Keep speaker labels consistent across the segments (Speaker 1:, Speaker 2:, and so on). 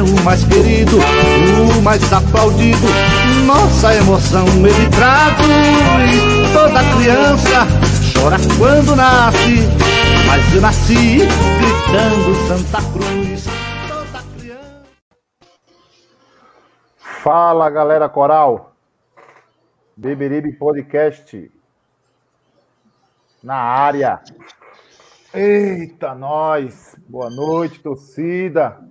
Speaker 1: É o mais querido, o mais aplaudido. Nossa emoção ele traduz. Toda criança chora quando nasce, mas eu nasci gritando Santa Cruz. Toda criança.
Speaker 2: Fala galera coral, Beberibe Podcast na área. Eita, nós! Boa noite, torcida.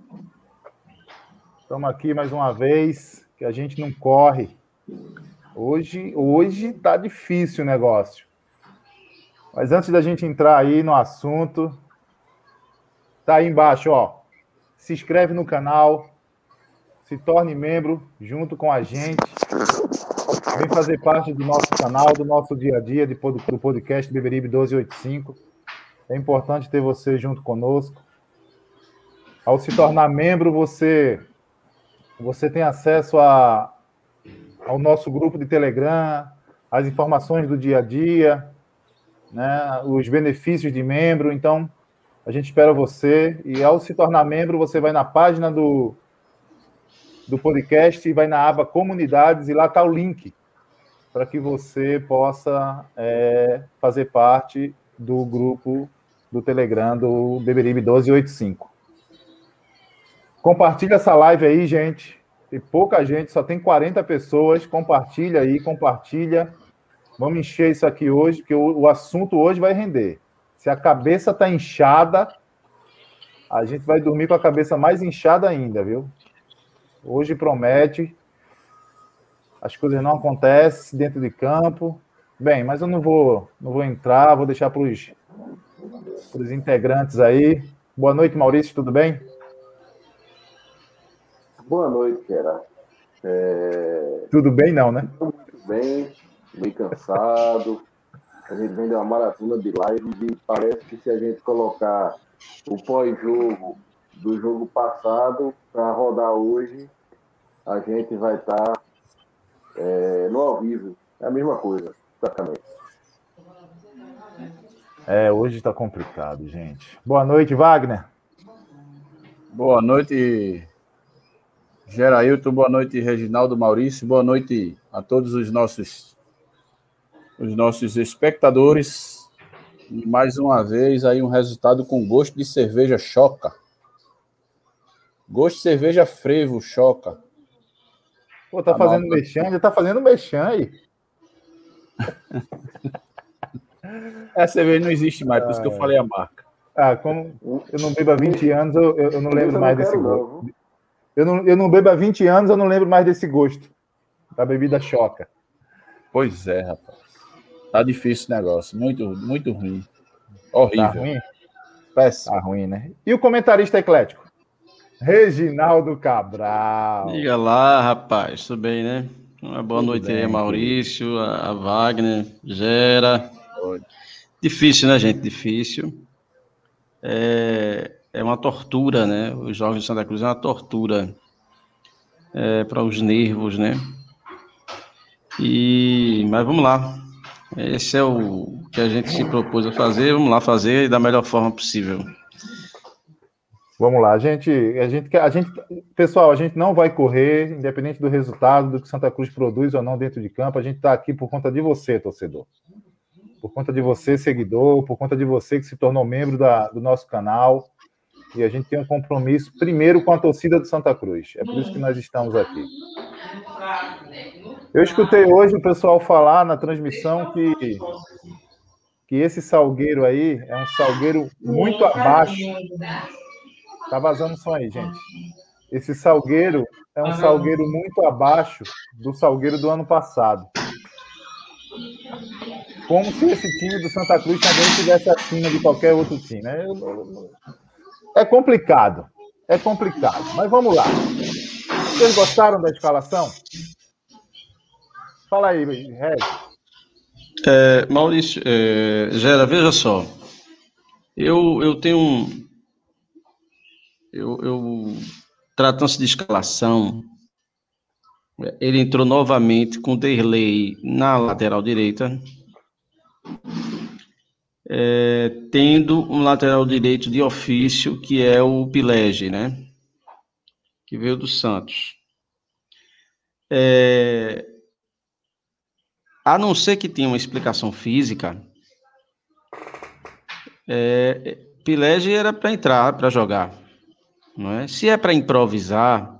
Speaker 2: Estamos aqui mais uma vez, que a gente não corre. Hoje, hoje tá difícil o negócio. Mas antes da gente entrar aí no assunto, tá aí embaixo, ó. Se inscreve no canal, se torne membro junto com a gente. Vem fazer parte do nosso canal, do nosso dia a dia, do podcast Beberibe 1285. É importante ter você junto conosco. Ao se tornar membro, você você tem acesso a, ao nosso grupo de Telegram, as informações do dia a dia, né, os benefícios de membro. Então, a gente espera você. E ao se tornar membro, você vai na página do, do podcast e vai na aba Comunidades e lá está o link para que você possa é, fazer parte do grupo do Telegram do Beberibe 1285. Compartilha essa live aí, gente. Tem pouca gente, só tem 40 pessoas. Compartilha aí, compartilha. Vamos encher isso aqui hoje, porque o, o assunto hoje vai render. Se a cabeça tá inchada, a gente vai dormir com a cabeça mais inchada ainda, viu? Hoje promete. As coisas não acontecem dentro de campo. Bem, mas eu não vou, não vou entrar, vou deixar para os integrantes aí. Boa noite, Maurício, tudo bem?
Speaker 3: Boa noite, Gerard. É...
Speaker 2: Tudo bem, não, né?
Speaker 3: Muito bem, meio cansado. A gente vem de uma maratona de lives e parece que se a gente colocar o pós-jogo do jogo passado para rodar hoje, a gente vai estar tá, é, no ao vivo. É a mesma coisa, praticamente.
Speaker 2: É, hoje está complicado, gente. Boa noite, Wagner.
Speaker 4: Boa noite, Gerailton, boa noite, Reginaldo Maurício, boa noite a todos os nossos os nossos espectadores. E mais uma vez aí um resultado com gosto de cerveja choca. Gosto de cerveja frevo choca.
Speaker 2: Pô, tá, fazendo mexão, já tá fazendo mexão aí.
Speaker 4: Essa cerveja não existe mais, por isso que eu falei a marca.
Speaker 2: Ah, como eu não bebo há 20 anos, eu, eu não lembro mais desse gosto. Eu não, eu não bebo há 20 anos, eu não lembro mais desse gosto. Da bebida choca.
Speaker 4: Pois é, rapaz. Tá difícil o negócio. Muito, muito ruim. Horrível. Tá ruim?
Speaker 2: Péssimo. Tá ruim, né? E o comentarista eclético? Reginaldo Cabral.
Speaker 5: Diga lá, rapaz. Tudo bem, né? Uma boa Tudo noite bem, aí, Maurício, a Wagner, Gera. Oi. Difícil, né, gente? Difícil. É, é uma tortura, né? Os jogos de Santa Cruz é uma tortura é, para os nervos, né? E mas vamos lá. Esse é o que a gente se propôs a fazer. Vamos lá fazer da melhor forma possível.
Speaker 2: Vamos lá, a gente, a gente, a gente, pessoal, a gente não vai correr, independente do resultado, do que Santa Cruz produz ou não dentro de campo. A gente está aqui por conta de você, torcedor. por conta de você, seguidor, por conta de você que se tornou membro da, do nosso canal. E a gente tem um compromisso, primeiro, com a torcida do Santa Cruz. É por isso que nós estamos aqui. Eu escutei hoje o pessoal falar na transmissão que, que esse salgueiro aí é um salgueiro muito abaixo. Tá vazando som aí, gente. Esse salgueiro é um salgueiro muito abaixo do salgueiro do ano passado. Como se esse time do Santa Cruz também estivesse acima de qualquer outro time. É, é complicado. É complicado. Mas vamos lá. Vocês gostaram da escalação? Fala aí, Regis.
Speaker 5: É, Maurício, é, Gera, veja só. Eu, eu tenho um. Eu, eu Tratando-se de escalação, ele entrou novamente com Derlei na lateral direita, é, tendo um lateral direito de ofício, que é o Pilege, né? Que veio do Santos. É, a não ser que tenha uma explicação física, é, Pilege era para entrar, para jogar. Não é? Se é para improvisar,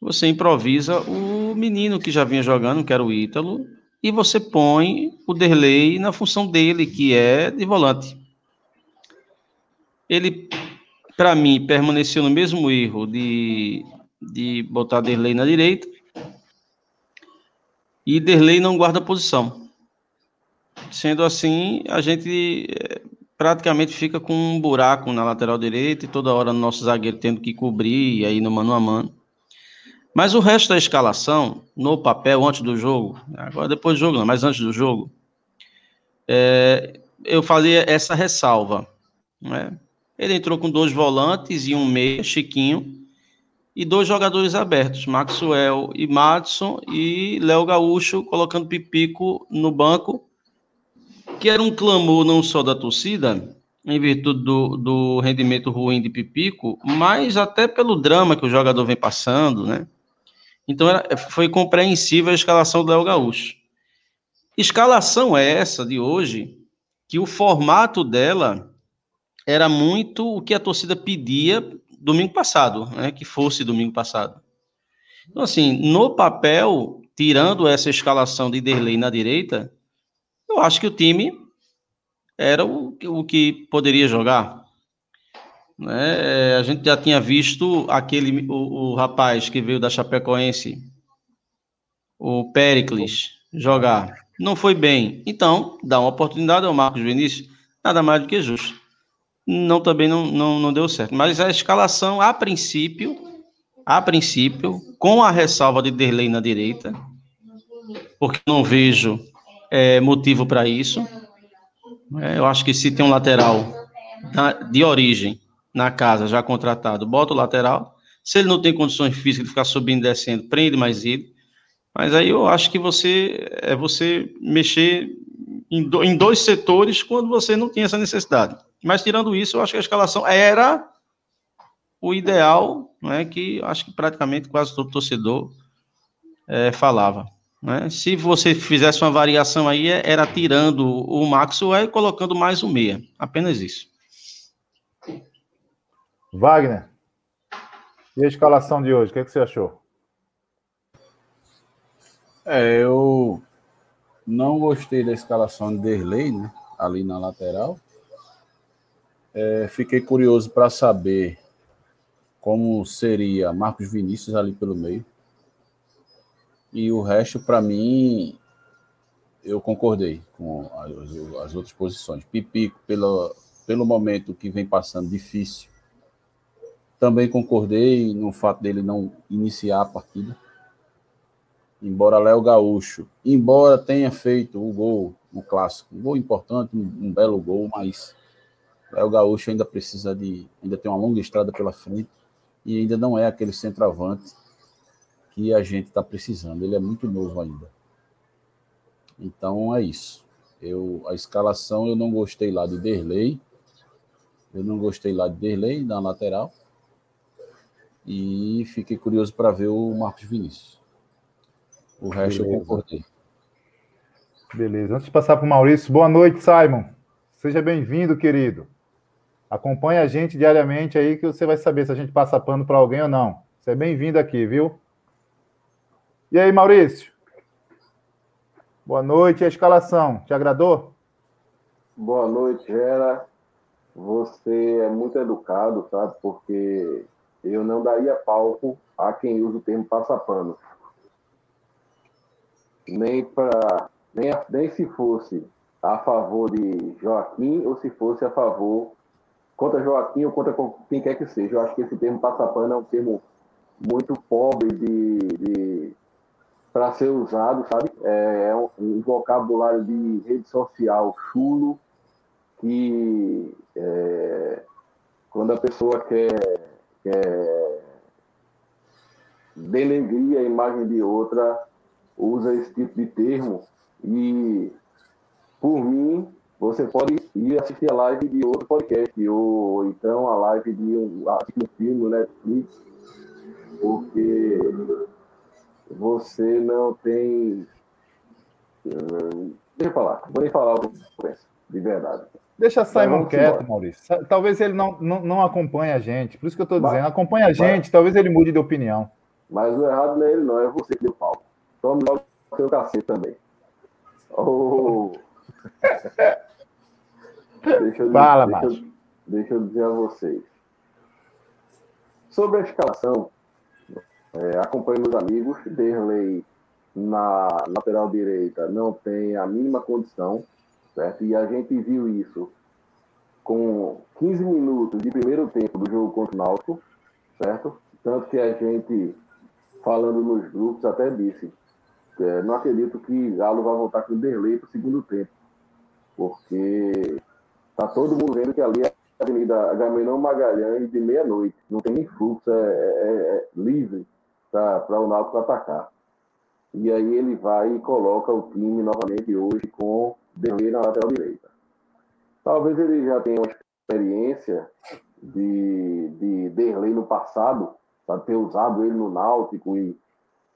Speaker 5: você improvisa o menino que já vinha jogando, que era o Ítalo, e você põe o Derlei na função dele, que é de volante. Ele, para mim, permaneceu no mesmo erro de, de botar Derlei na direita, e Derlei não guarda posição. Sendo assim, a gente eh, praticamente fica com um buraco na lateral direita e toda hora nosso zagueiro tendo que cobrir e aí no mano a mano. Mas o resto da escalação, no papel, antes do jogo, agora depois do jogo não, mas antes do jogo, é, eu fazia essa ressalva. Né? Ele entrou com dois volantes e um meia, Chiquinho, e dois jogadores abertos, Maxwell e Madison, e Léo Gaúcho colocando Pipico no banco, que era um clamor não só da torcida, em virtude do, do rendimento ruim de Pipico, mas até pelo drama que o jogador vem passando, né? Então era, foi compreensível a escalação do Léo Gaúcho. Escalação é essa de hoje, que o formato dela era muito o que a torcida pedia domingo passado, né, que fosse domingo passado. Então, assim, no papel, tirando essa escalação de Derlei na direita, eu acho que o time era o, o que poderia jogar. Né? A gente já tinha visto aquele o, o rapaz que veio da Chapecoense, o Pericles, jogar. Não foi bem. Então, dá uma oportunidade ao Marcos Vinícius, nada mais do que justo. Não também não, não, não deu certo. Mas a escalação, a princípio, a princípio, com a ressalva de Derlei na direita, porque não vejo é, motivo para isso. É, eu acho que se tem um lateral de origem na casa já contratado, bota o lateral. Se ele não tem condições físicas de ficar subindo e descendo, prende mais ele. Mas aí eu acho que você é você mexer em, do, em dois setores quando você não tem essa necessidade. Mas tirando isso, eu acho que a escalação era o ideal, né, que acho que praticamente quase todo torcedor é, falava. Né? Se você fizesse uma variação aí, é, era tirando o Maxwell e colocando mais um meia. Apenas isso.
Speaker 2: Wagner, e a escalação de hoje? O que, é que você achou?
Speaker 4: É, eu não gostei da escalação de Derlei, né? Ali na lateral. É, fiquei curioso para saber como seria Marcos Vinícius ali pelo meio. E o resto, para mim, eu concordei com as, as, outras posições. Pipico, pelo, pelo momento que vem passando difícil, também concordei no fato dele não iniciar a partida. Embora Léo Gaúcho, embora tenha feito o gol no clássico, um gol importante, um, belo gol, mas Léo Gaúcho ainda precisa de, ainda tem uma longa estrada pela frente e ainda não é aquele centroavante que a gente está precisando. Ele é muito novo ainda. Então é isso. Eu, a escalação eu não gostei lá de Derlei. Eu não gostei lá de Derlei na lateral. E fiquei curioso para ver o Marcos Vinícius. O resto Beleza. eu concordei.
Speaker 2: Beleza. Antes de passar para o Maurício, boa noite, Simon. Seja bem-vindo, querido. Acompanhe a gente diariamente aí que você vai saber se a gente passa pano para alguém ou não. Você é bem-vindo aqui, viu? E aí, Maurício? Boa noite. E a escalação? Te agradou?
Speaker 3: Boa noite, Gera. Você é muito educado, sabe? Porque eu não daria palco a quem usa o termo passapano. Nem para nem, nem se fosse a favor de Joaquim ou se fosse a favor contra Joaquim ou contra quem quer que seja. Eu acho que esse termo passapano é um termo muito pobre de, de para ser usado, sabe? É, é um, um, vocabulário de rede social chulo que é, quando a pessoa quer, quer denegrir a imagem de outra, usa esse tipo de termo e por mim você pode ir assistir a live de outro podcast, ou então a live de um, um filme no Netflix, porque você não tem. Hum, deixa eu falar, vou nem falar o que eu penso, de verdade.
Speaker 2: Deixa Simon quieto. Maurício. Talvez ele não, não, não acompanhe a gente. Por isso que eu estou dizendo, acompanha a gente, mas, talvez ele mude de opinião.
Speaker 3: Mas o errado não é ele, não, é você que deu pau. Tome logo o seu cacete também. Oh. Deixa eu,
Speaker 2: Fala,
Speaker 3: deixa, deixa eu dizer a vocês. Sobre a escalação, é, acompanho meus amigos, Derley na lateral direita não tem a mínima condição, certo? E a gente viu isso com 15 minutos de primeiro tempo do jogo contra o Náutico, certo? Tanto que a gente, falando nos grupos, até disse, é, não acredito que Galo vai voltar com o Derlei para o segundo tempo porque tá todo mundo vendo que ali é a Avenida Agamenon Magalhães de meia-noite, não tem nem fluxo, é, é, é livre para o Náutico atacar. E aí ele vai e coloca o time novamente hoje com Derlei na lateral direita. Talvez ele já tenha uma experiência de, de Derlei no passado, para ter usado ele no Náutico e,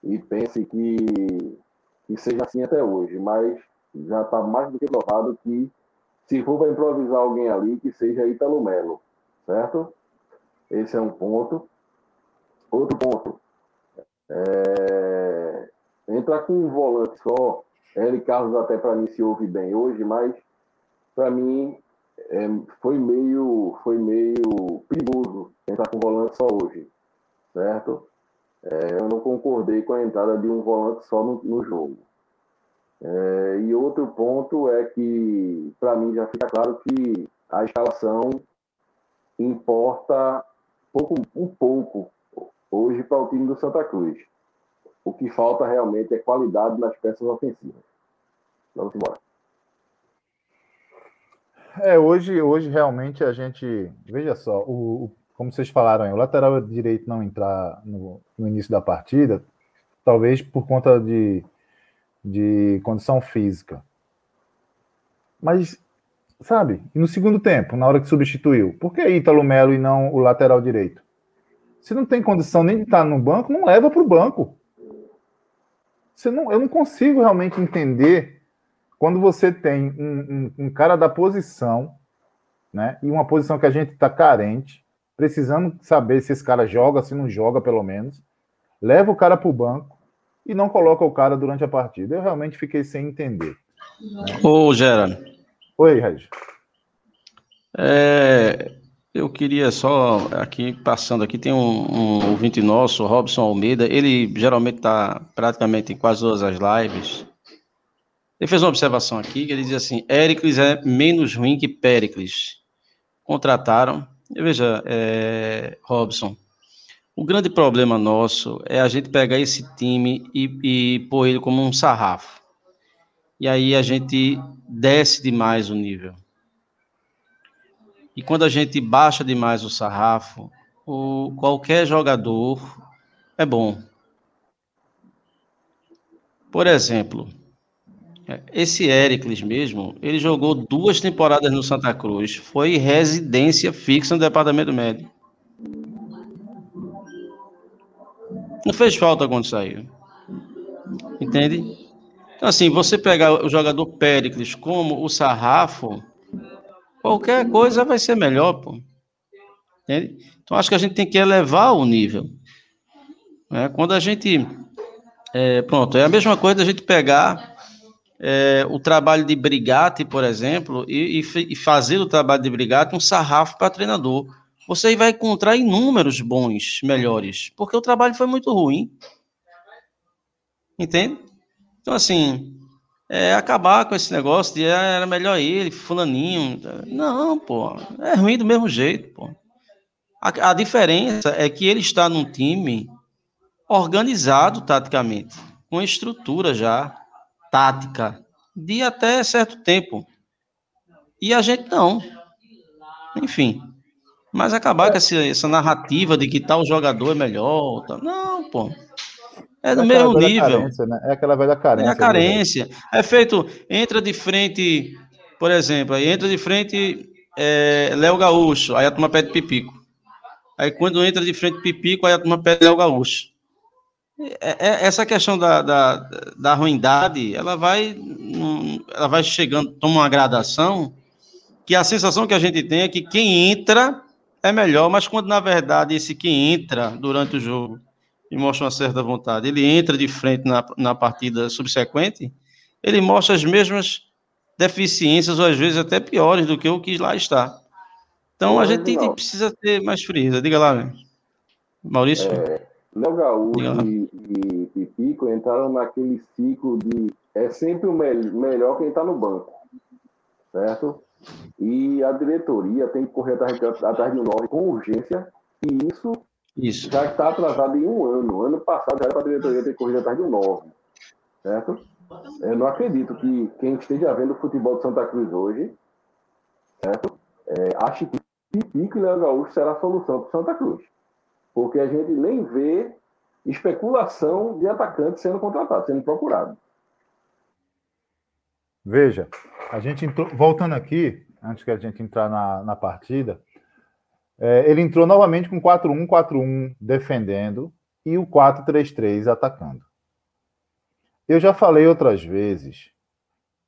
Speaker 3: e pense que, que seja assim até hoje, mas já está mais do que provado que se for para improvisar alguém ali, que seja Ítalo Melo, certo? Esse é um ponto. Outro ponto. É... Entrar com um volante só, L. Carlos até para mim se ouve bem hoje, mas para mim é, foi meio foi meio perigoso entrar com volante só hoje, certo? É, eu não concordei com a entrada de um volante só no, no jogo. É, e outro ponto é que, para mim, já fica claro que a escalação importa pouco, um pouco hoje para o time do Santa Cruz. O que falta realmente é qualidade nas peças ofensivas. Vamos embora.
Speaker 2: É, hoje, hoje realmente a gente. Veja só, o, o como vocês falaram, o lateral direito não entrar no, no início da partida, talvez por conta de de condição física. Mas, sabe, e no segundo tempo, na hora que substituiu, por que Ítalo Melo e não o lateral direito? Se não tem condição nem de estar no banco, não leva para o banco. Você não, eu não consigo realmente entender quando você tem um, um, um cara da posição, né? E uma posição que a gente está carente, precisando saber se esse cara joga, se não joga, pelo menos. Leva o cara para o banco e não coloca o cara durante a partida. Eu realmente fiquei sem entender.
Speaker 5: Ô, Gerard.
Speaker 2: Oi, Regi.
Speaker 5: É, eu queria só, aqui, passando aqui, tem um, um ouvinte nosso, Robson Almeida, ele geralmente está praticamente em quase todas as lives. Ele fez uma observação aqui, que ele diz assim, Éricles é menos ruim que Péricles. Contrataram, veja, é, Robson, o grande problema nosso é a gente pegar esse time e, e pôr ele como um sarrafo. E aí a gente desce demais o nível. E quando a gente baixa demais o sarrafo, o, qualquer jogador é bom. Por exemplo, esse Éricles mesmo, ele jogou duas temporadas no Santa Cruz, foi residência fixa no departamento médico. Não fez falta quando saiu. Entende? Então, assim, você pegar o jogador Péricles como o sarrafo, qualquer coisa vai ser melhor, pô. Entende? Então, acho que a gente tem que elevar o nível. Né? Quando a gente. É, pronto, é a mesma coisa a gente pegar é, o trabalho de brigate, por exemplo, e, e, e fazer o trabalho de brigate um sarrafo para treinador. Você vai encontrar inúmeros bons, melhores, porque o trabalho foi muito ruim. Entende? Então, assim, é, acabar com esse negócio de ah, era melhor ele, fulaninho. Não, pô, é ruim do mesmo jeito, pô. A, a diferença é que ele está num time organizado taticamente, com estrutura já tática de até certo tempo. E a gente não. Enfim. Mas acabar com essa, essa narrativa de que tal jogador é melhor. Tal. Não, pô. É do é mesmo nível.
Speaker 2: Carência, né? É aquela velha carência.
Speaker 5: É a carência. É feito, entra de frente, por exemplo, aí entra de frente é, Léo Gaúcho, aí a turma pede Pipico. Aí quando entra de frente Pipico, aí a turma pede Léo Gaúcho. É, é, essa questão da, da, da ruindade, ela vai, ela vai chegando, toma uma gradação, que a sensação que a gente tem é que quem entra é melhor, mas quando na verdade esse quem entra durante o jogo e mostra uma certa vontade, ele entra de frente na, na partida subsequente, ele mostra as mesmas deficiências, ou às vezes até piores do que o que lá está. Então a gente precisa ter mais frieza. Diga lá, Maurício.
Speaker 3: É, Léo Gaúcho e, e, e, Pico entraram naquele ciclo de é sempre o me melhor quem está no banco, certo? E a diretoria tem que correr atrás, atrás de um com urgência, e isso, isso. já está atrasado em um ano. Ano passado já era para a diretoria ter corrido atrás de um nome, certo? Eu não acredito que quem esteja vendo o futebol de Santa Cruz hoje, certo? É, ache que Pico e Léo Gaúcho será a solução para Santa Cruz porque a gente nem vê especulação de atacante sendo contratado, sendo procurado.
Speaker 2: Veja, a gente entrou, voltando aqui, antes que a gente entrar na, na partida, é, ele entrou novamente com 4-1-4-1 defendendo e o 4-3-3 atacando. Eu já falei outras vezes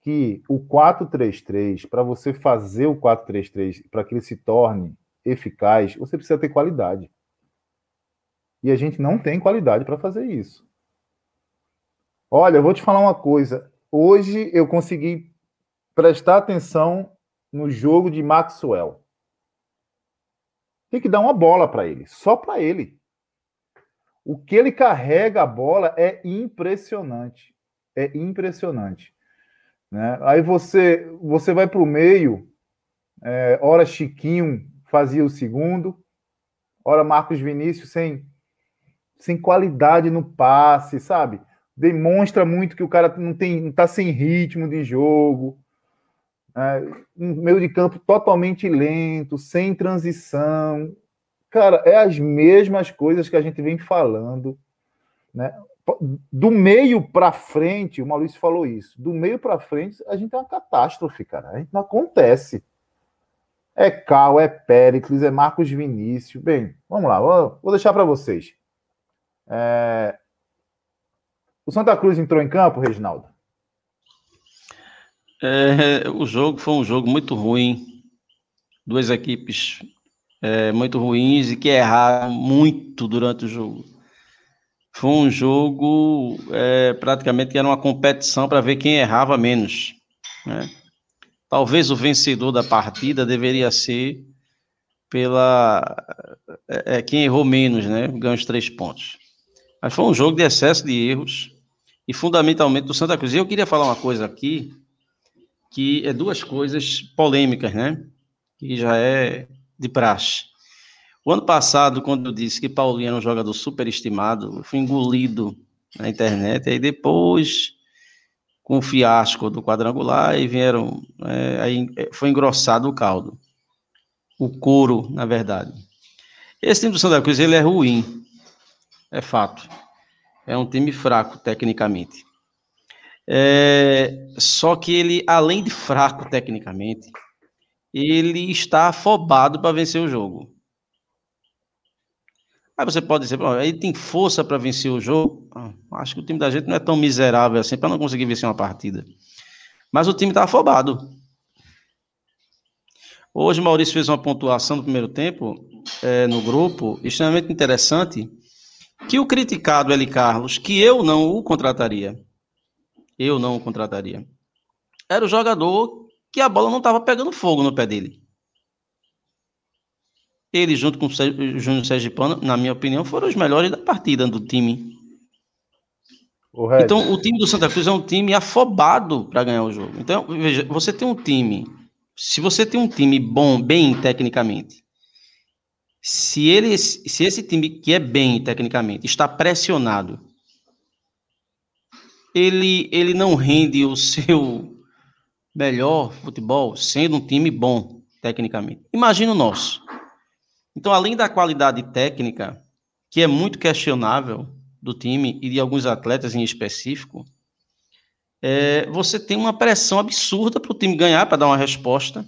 Speaker 2: que o 4-3-3, para você fazer o 4-3-3, para que ele se torne eficaz, você precisa ter qualidade. E a gente não tem qualidade para fazer isso. Olha, eu vou te falar uma coisa. Hoje eu consegui prestar atenção no jogo de Maxwell. Tem que dar uma bola para ele, só para ele. O que ele carrega a bola é impressionante. É impressionante. Né? Aí você, você vai para o meio, é, hora Chiquinho fazia o segundo, hora Marcos Vinícius sem sem qualidade no passe, sabe? Demonstra muito que o cara não tem, não tá sem ritmo de jogo. É, um meio de campo totalmente lento, sem transição. Cara, é as mesmas coisas que a gente vem falando, né? Do meio para frente, o Maurício falou isso. Do meio para frente, a gente é uma catástrofe, cara. A gente não acontece. É Cal, é Péricles, é Marcos Vinícius. Bem, vamos lá, vou deixar para vocês. É... O Santa Cruz entrou em campo, Reginaldo?
Speaker 5: É, o jogo foi um jogo muito ruim. Duas equipes é, muito ruins e que erraram muito durante o jogo. Foi um jogo é, praticamente que era uma competição para ver quem errava menos. Né? Talvez o vencedor da partida deveria ser pela é, é quem errou menos, né? Ganhou os três pontos. Mas foi um jogo de excesso de erros e fundamentalmente do Santa Cruz. E eu queria falar uma coisa aqui, que é duas coisas polêmicas, né? Que já é de praxe. O ano passado, quando eu disse que Paulinho era um jogador superestimado, eu fui engolido na internet, e aí depois, com o fiasco do quadrangular, aí vieram, é, aí foi engrossado o caldo. O couro, na verdade. Esse time do Santa Cruz, ele é ruim é fato. É um time fraco tecnicamente. É, só que ele, além de fraco tecnicamente, ele está afobado para vencer o jogo. Aí você pode dizer, ele tem força para vencer o jogo. Ah, acho que o time da gente não é tão miserável assim para não conseguir vencer uma partida. Mas o time está afobado. Hoje, Maurício fez uma pontuação no primeiro tempo é, no grupo extremamente interessante. Que o criticado Eli Carlos, que eu não o contrataria, eu não o contrataria, era o jogador que a bola não estava pegando fogo no pé dele. Ele, junto com o Júnior Sergipano, na minha opinião, foram os melhores da partida do time. O então, o time do Santa Cruz é um time afobado para ganhar o jogo. Então, veja, você tem um time. Se você tem um time bom, bem tecnicamente, se, ele, se esse time que é bem tecnicamente está pressionado, ele, ele não rende o seu melhor futebol sendo um time bom tecnicamente. Imagina o nosso. Então, além da qualidade técnica, que é muito questionável do time e de alguns atletas em específico, é, você tem uma pressão absurda para o time ganhar, para dar uma resposta,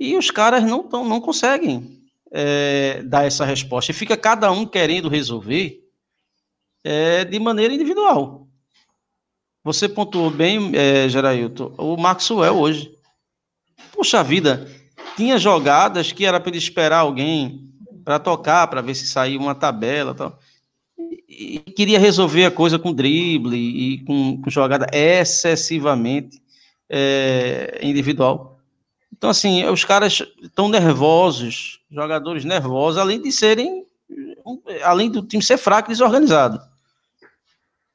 Speaker 5: e os caras não, tão, não conseguem é, dar essa resposta. E fica cada um querendo resolver é, de maneira individual. Você pontuou bem, é, Gerailton, o Maxwell hoje. Puxa vida, tinha jogadas que era para ele esperar alguém para tocar, para ver se saía uma tabela tal. E, e queria resolver a coisa com drible e com, com jogada excessivamente é, individual. Então, assim, os caras estão nervosos, jogadores nervosos, além de serem, além do time ser fraco e desorganizado.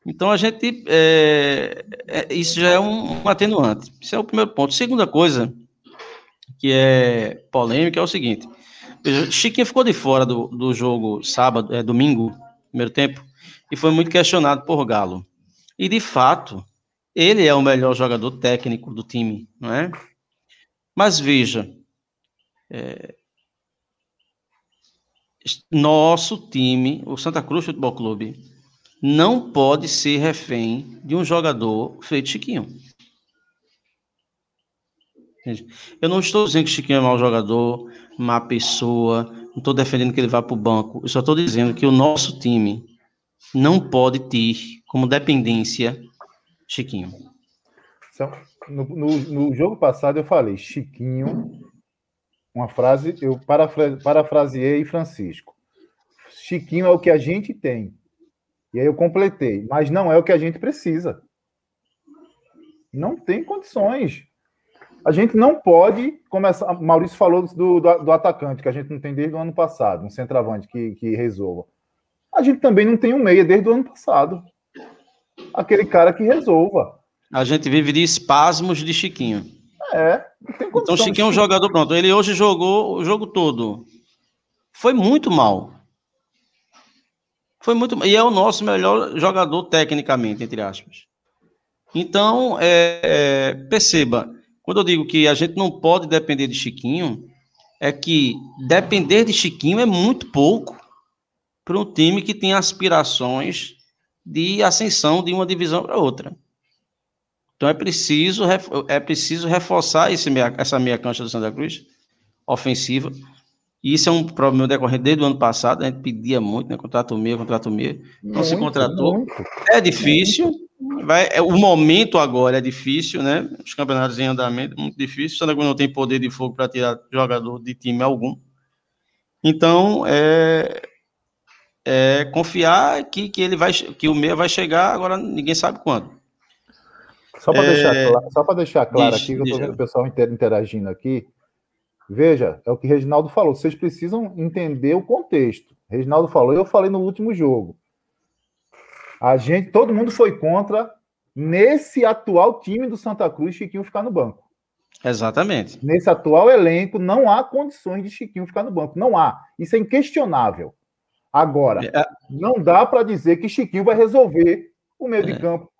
Speaker 5: Então, a gente, é, é, isso já é um, um atenuante. Esse é o primeiro ponto. Segunda coisa, que é polêmica, é o seguinte: Chiquinho ficou de fora do, do jogo sábado, é, domingo, primeiro tempo, e foi muito questionado por Galo. E de fato, ele é o melhor jogador técnico do time, não é? Mas veja, é, nosso time, o Santa Cruz Futebol Clube, não pode ser refém de um jogador feito Chiquinho. Eu não estou dizendo que Chiquinho é mau jogador, má pessoa, não estou defendendo que ele vá para o banco. Eu só estou dizendo que o nosso time não pode ter como dependência Chiquinho.
Speaker 2: No, no, no jogo passado eu falei Chiquinho, uma frase, eu parafraseei Francisco. Chiquinho é o que a gente tem. E aí eu completei, mas não é o que a gente precisa. Não tem condições. A gente não pode começar. Maurício falou do, do, do, atacante, que a gente não tem desde o ano passado, um centroavante que, que resolva. A gente também não tem um meia desde o ano passado. Aquele cara que resolva.
Speaker 5: A gente vive de espasmos de Chiquinho.
Speaker 2: É.
Speaker 5: Então, Chiquinho é um jogador pronto. Ele hoje jogou o jogo todo. Foi muito mal. Foi muito E é o nosso melhor jogador tecnicamente, entre aspas. Então, é, é, perceba, quando eu digo que a gente não pode depender de Chiquinho, é que depender de Chiquinho é muito pouco para um time que tem aspirações de ascensão de uma divisão para outra. Então é preciso, é preciso reforçar esse meia, essa meia cancha do Santa Cruz, ofensiva. E isso é um problema decorrente desde o ano passado, a gente pedia muito, né? Contrato meia, contrato meia. Não muito, se contratou. Muito. É difícil, Vai, é, o momento agora é difícil, né? Os campeonatos em andamento, muito difícil. O Santa Cruz não tem poder de fogo para tirar jogador de time algum. Então, é, é confiar que, que ele vai, que o meia vai chegar. Agora ninguém sabe quando.
Speaker 2: Só para é, deixar, só deixar claro aqui, que eu estou vendo o pessoal interagindo aqui. Veja, é o que o Reginaldo falou. Vocês precisam entender o contexto. Reginaldo falou, eu falei no último jogo. A gente, todo mundo foi contra nesse atual time do Santa Cruz Chiquinho ficar no banco.
Speaker 5: Exatamente.
Speaker 2: Nesse atual elenco não há condições de Chiquinho ficar no banco, não há. Isso é inquestionável. Agora, é... não dá para dizer que Chiquinho vai resolver o meio é... de campo.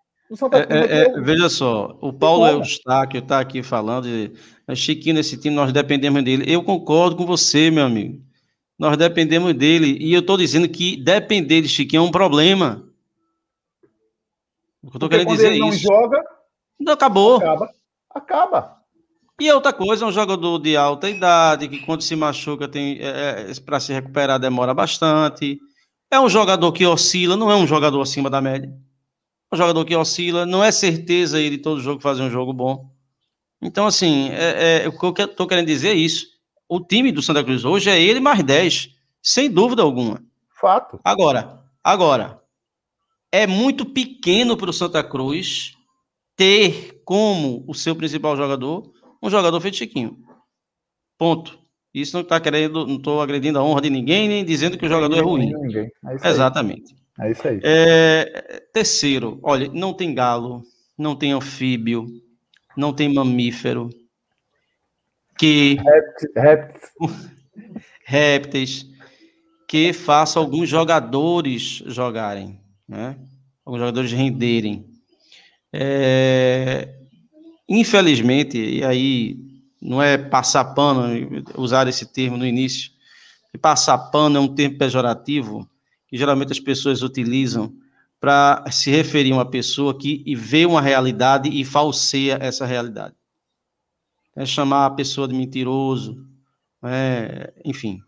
Speaker 5: É, é, é veja só, o Paulo Eustáquio está aqui falando de Chiquinho nesse time, nós dependemos dele. Eu concordo com você, meu amigo. Nós dependemos dele. E eu estou dizendo que depender de Chiquinho é um problema.
Speaker 2: O que eu tô querendo dizer ele é não joga,
Speaker 5: não acabou.
Speaker 2: Acaba. Acaba.
Speaker 5: E outra coisa, é um jogador de alta idade, que quando se machuca tem é, é para se recuperar demora bastante. É um jogador que oscila, não é um jogador acima da média. Um jogador que oscila, não é certeza ele todo jogo fazer um jogo bom. Então, assim, é, é, o que eu estou querendo dizer é isso. O time do Santa Cruz hoje é ele mais 10, sem dúvida alguma.
Speaker 2: Fato.
Speaker 5: Agora, agora, é muito pequeno para o Santa Cruz ter como o seu principal jogador um jogador feito Chiquinho. Ponto. Isso não está querendo, não estou agredindo a honra de ninguém, nem dizendo que o jogador é ruim. É Exatamente.
Speaker 2: É isso aí.
Speaker 5: É, terceiro, olha, não tem galo, não tem anfíbio, não tem mamífero, que répteis, répteis que faça alguns jogadores jogarem, né? Alguns jogadores renderem. É, infelizmente, e aí não é passar pano, usar esse termo no início, passar pano é um termo pejorativo que geralmente as pessoas utilizam para se referir a uma pessoa que vê uma realidade e falseia essa realidade. É chamar a pessoa de mentiroso, é, enfim.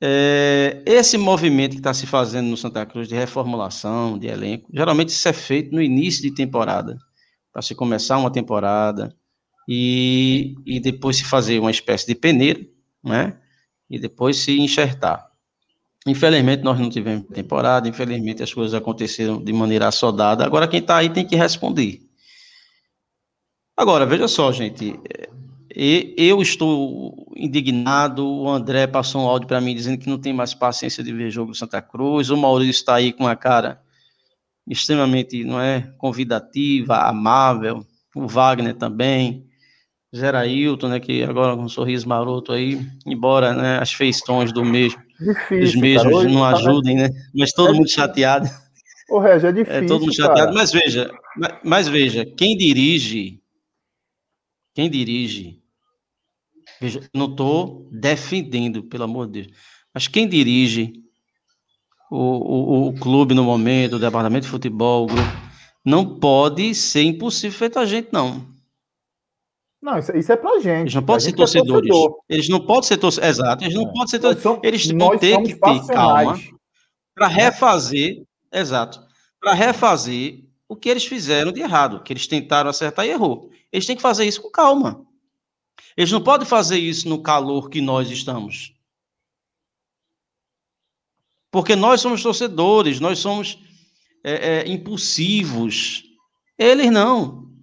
Speaker 5: É, esse movimento que está se fazendo no Santa Cruz de reformulação, de elenco, geralmente isso é feito no início de temporada, para se começar uma temporada e, e depois se fazer uma espécie de peneira, né? E depois se enxertar. Infelizmente, nós não tivemos temporada, infelizmente, as coisas aconteceram de maneira assodada. Agora, quem está aí tem que responder. Agora, veja só, gente. Eu estou indignado. O André passou um áudio para mim dizendo que não tem mais paciência de ver jogo do Santa Cruz. O Maurício está aí com uma cara extremamente não é, convidativa, amável. O Wagner também. Gerailton, né, que agora com um sorriso maroto aí, embora né, as feições do mesmo, Difícil, os mesmos não tá ajudem, né? Mas todo é mundo chateado.
Speaker 2: O Regi, é difícil. É
Speaker 5: todo mundo chateado, cara. mas veja, mas veja, quem dirige, quem dirige, veja, não estou defendendo, pelo amor de Deus, mas quem dirige o, o, o clube no momento, o departamento de futebol, o grupo, não pode ser impossível feito a gente, não.
Speaker 2: Não, isso, isso é pra gente.
Speaker 5: Eles não podem ser torcedores. É eles não podem ser torcedores. Exato, eles não é. podem ser torcedores. Eles vão ter que ter calma para refazer. Exato. Para refazer o que eles fizeram de errado, que eles tentaram acertar e errou. Eles têm que fazer isso com calma. Eles não podem fazer isso no calor que nós estamos. Porque nós somos torcedores, nós somos é, é, impulsivos. Eles não.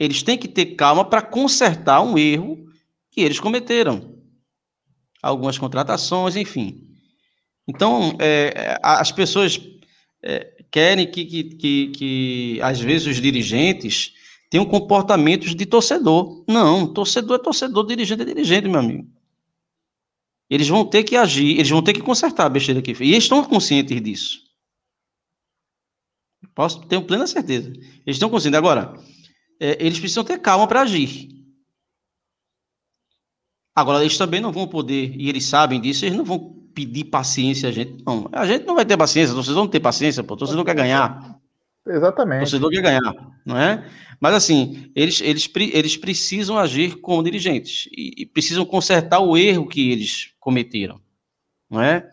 Speaker 5: Eles têm que ter calma para consertar um erro que eles cometeram. Algumas contratações, enfim. Então, é, as pessoas é, querem que, que, que, que, às vezes, os dirigentes tenham comportamentos de torcedor. Não, torcedor é torcedor, dirigente é dirigente, meu amigo. Eles vão ter que agir, eles vão ter que consertar a besteira que fez. E eles estão conscientes disso. Posso ter plena certeza. Eles estão conscientes. Agora, é, eles precisam ter calma para agir. Agora, eles também não vão poder, e eles sabem disso, eles não vão pedir paciência a gente. Não, a gente não vai ter paciência, vocês vão ter paciência, pô, o torcedor quer ganhar.
Speaker 2: Exatamente. O
Speaker 5: torcedor quer ganhar, não é? Mas assim, eles, eles, eles precisam agir como dirigentes e, e precisam consertar o erro que eles cometeram, não é?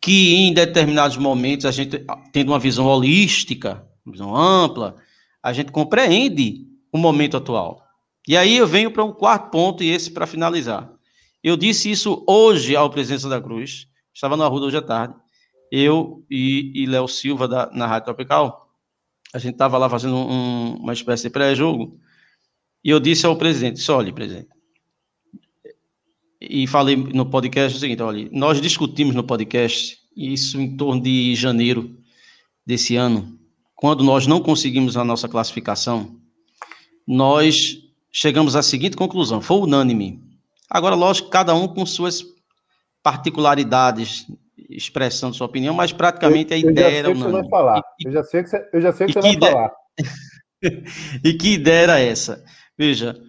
Speaker 5: Que em determinados momentos a gente, tendo uma visão holística, uma visão ampla, a gente compreende o momento atual. E aí eu venho para um quarto ponto, e esse para finalizar. Eu disse isso hoje ao presidente da Cruz, estava na rua hoje à tarde, eu e, e Léo Silva, da, na Rádio Tropical, a gente estava lá fazendo um, uma espécie de pré-jogo, e eu disse ao presidente, só olha, presidente, e falei no podcast o seguinte, olha, nós discutimos no podcast, isso em torno de janeiro desse ano, quando nós não conseguimos a nossa classificação, nós chegamos à seguinte conclusão: foi unânime. Agora, lógico, cada um com suas particularidades, expressando sua opinião, mas praticamente eu, a ideia era unânime.
Speaker 2: Eu já sei que você, eu já sei que você vai ideia... falar.
Speaker 5: e que ideia era essa? Veja,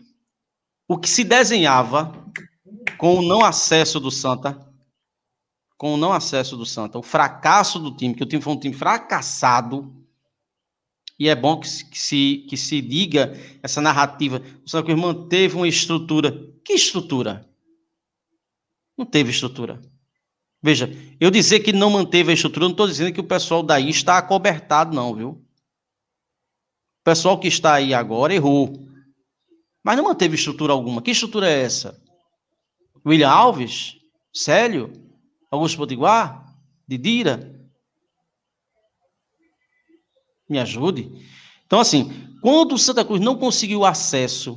Speaker 5: o que se desenhava com o não acesso do Santa, com o não acesso do Santa, o fracasso do time, que o time foi um time fracassado, e é bom que, se, que se diga essa narrativa. O Santa Cruz manteve uma estrutura. Que estrutura? Não teve estrutura. Veja, eu dizer que não manteve a estrutura, não estou dizendo que o pessoal daí está acobertado, não, viu? O pessoal que está aí agora errou. Mas não manteve estrutura alguma. Que estrutura é essa? William Alves? Célio? Augusto Potiguar? Didira? Me ajude. Então, assim, quando o Santa Cruz não conseguiu acesso,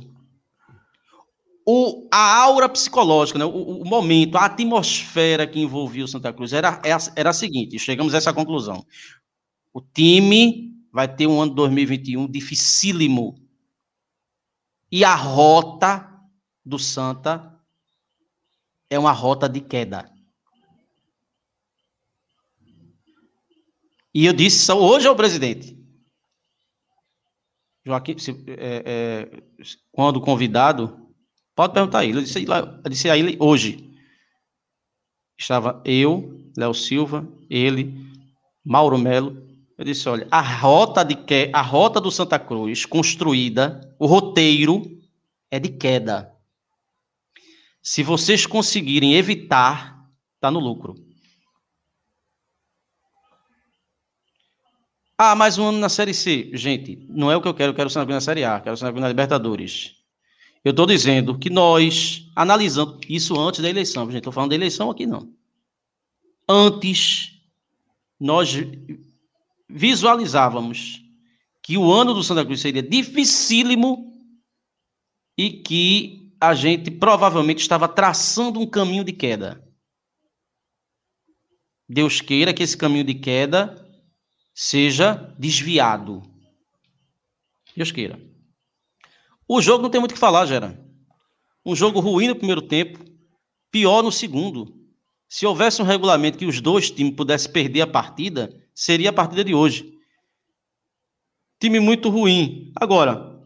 Speaker 5: o, a aura psicológica, né, o, o, momento, a atmosfera que envolvia o Santa Cruz era, era a seguinte: chegamos a essa conclusão. O time vai ter um ano 2021 dificílimo. E a rota do Santa é uma rota de queda. E eu disse hoje ao presidente. Joaquim, se, é, é, quando convidado, pode perguntar a ele. Eu disse, eu disse a ele hoje. Estava eu, Léo Silva, ele, Mauro Melo. Eu disse: olha, a rota, de que, a rota do Santa Cruz, construída, o roteiro é de queda. Se vocês conseguirem evitar, está no lucro. Ah, mais um ano na Série C. Gente, não é o que eu quero, eu quero ser na Série A, quero ser na Libertadores. Eu estou dizendo que nós, analisando isso antes da eleição, gente, estou falando da eleição aqui não. Antes, nós visualizávamos que o ano do Santa Cruz seria dificílimo e que a gente provavelmente estava traçando um caminho de queda. Deus queira que esse caminho de queda seja desviado. Deus queira. O jogo não tem muito o que falar, Gera. Um jogo ruim no primeiro tempo, pior no segundo. Se houvesse um regulamento que os dois times pudessem perder a partida, seria a partida de hoje. Time muito ruim. Agora,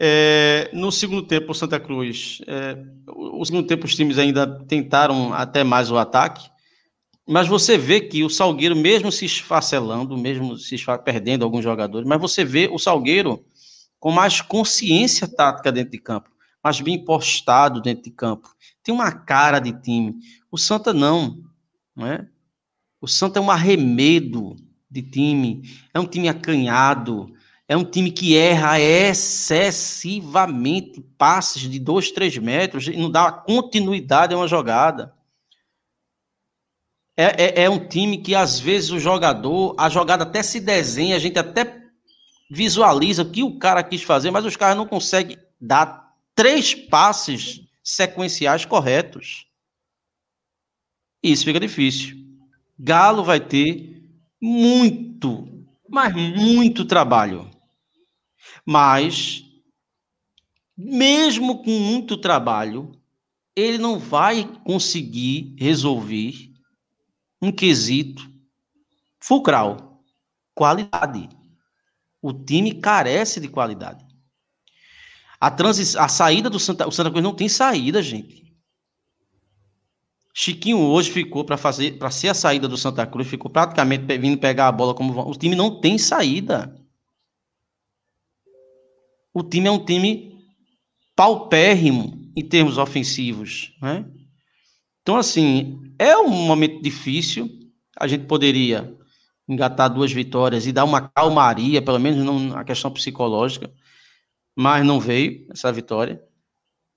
Speaker 5: é, no segundo tempo, o Santa Cruz, é, o segundo tempo os times ainda tentaram até mais o ataque, mas você vê que o Salgueiro, mesmo se esfacelando, mesmo se perdendo alguns jogadores, mas você vê o Salgueiro com mais consciência tática dentro de campo, mais bem postado dentro de campo. Tem uma cara de time. O Santa não, não é? O Santa é um arremedo de time, é um time acanhado, é um time que erra excessivamente passes de 2, 3 metros e não dá continuidade a uma jogada. É, é, é, um time que às vezes o jogador, a jogada até se desenha, a gente até visualiza o que o cara quis fazer, mas os caras não conseguem dar três passes sequenciais corretos. E isso fica difícil. Galo vai ter muito, mas muito trabalho mas, mesmo com muito trabalho, ele não vai conseguir resolver um quesito fulcral: qualidade. O time carece de qualidade. A, a saída do Santa, o Santa Cruz não tem saída, gente. Chiquinho hoje ficou para fazer, para ser a saída do Santa Cruz, ficou praticamente vindo pegar a bola como o time não tem saída o time é um time paupérrimo em termos ofensivos, né? Então, assim, é um momento difícil. A gente poderia engatar duas vitórias e dar uma calmaria, pelo menos na questão psicológica, mas não veio essa vitória.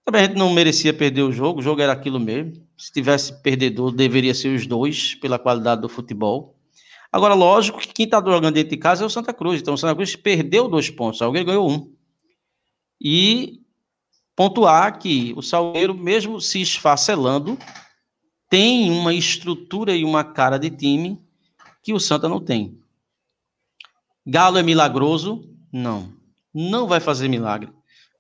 Speaker 5: Também a gente não merecia perder o jogo, o jogo era aquilo mesmo. Se tivesse perdedor, deveria ser os dois, pela qualidade do futebol. Agora, lógico que quem está jogando dentro de casa é o Santa Cruz. Então, o Santa Cruz perdeu dois pontos, alguém ganhou um. E pontuar que o Salgueiro, mesmo se esfacelando, tem uma estrutura e uma cara de time que o Santa não tem. Galo é milagroso? Não. Não vai fazer milagre.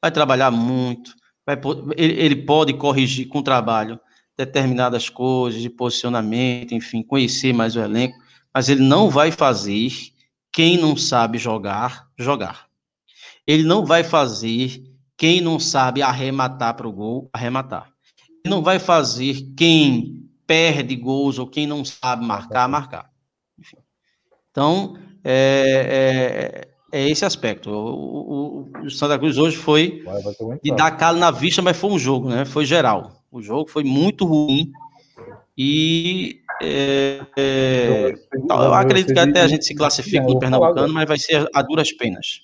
Speaker 5: Vai trabalhar muito. Vai, ele pode corrigir com trabalho determinadas coisas de posicionamento, enfim, conhecer mais o elenco, mas ele não vai fazer quem não sabe jogar, jogar. Ele não vai fazer quem não sabe arrematar para o gol, arrematar. Ele não vai fazer quem perde gols ou quem não sabe marcar, marcar. Enfim. Então, é, é, é, esse aspecto. O, o, o, Santa Cruz hoje foi de dar calo na vista, mas foi um jogo, né? Foi geral. O jogo foi muito ruim e É, é, eu acredito que até a gente se classifica no Pernambucano, mas vai ser a duras penas.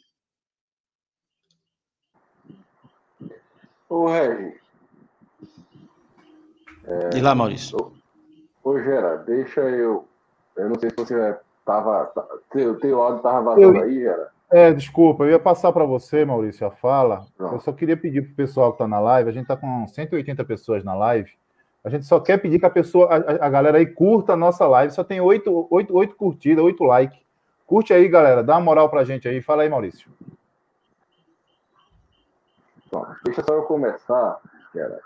Speaker 3: Ô, Regi.
Speaker 5: É, Diz lá, Maurício.
Speaker 3: Ô, Gera, deixa eu. Eu não sei se você estava. Teu, teu áudio estava vazando eu... aí, Gera.
Speaker 2: É, desculpa, eu ia passar para você, Maurício, a fala. Não. Eu só queria pedir para o pessoal que está na live, a gente está com 180 pessoas na live. A gente só quer pedir que a pessoa, a, a galera aí curta a nossa live. Só tem oito, oito, oito curtidas, oito likes. Curte aí, galera. Dá uma moral pra gente aí. Fala aí, Maurício.
Speaker 3: Bom, deixa só eu começar, cara,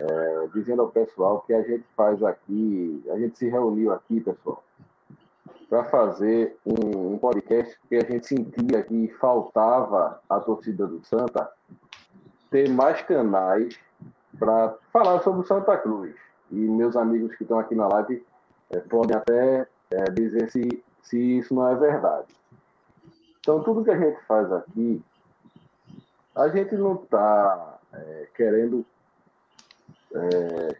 Speaker 3: é, dizendo ao pessoal que a gente faz aqui, a gente se reuniu aqui, pessoal, para fazer um, um, podcast que a gente sentia que faltava à torcida do Santa ter mais canais para falar sobre o Santa Cruz. E meus amigos que estão aqui na live é, podem até é, dizer se, se isso não é verdade. Então, tudo que a gente faz aqui, a gente não está é, querendo é,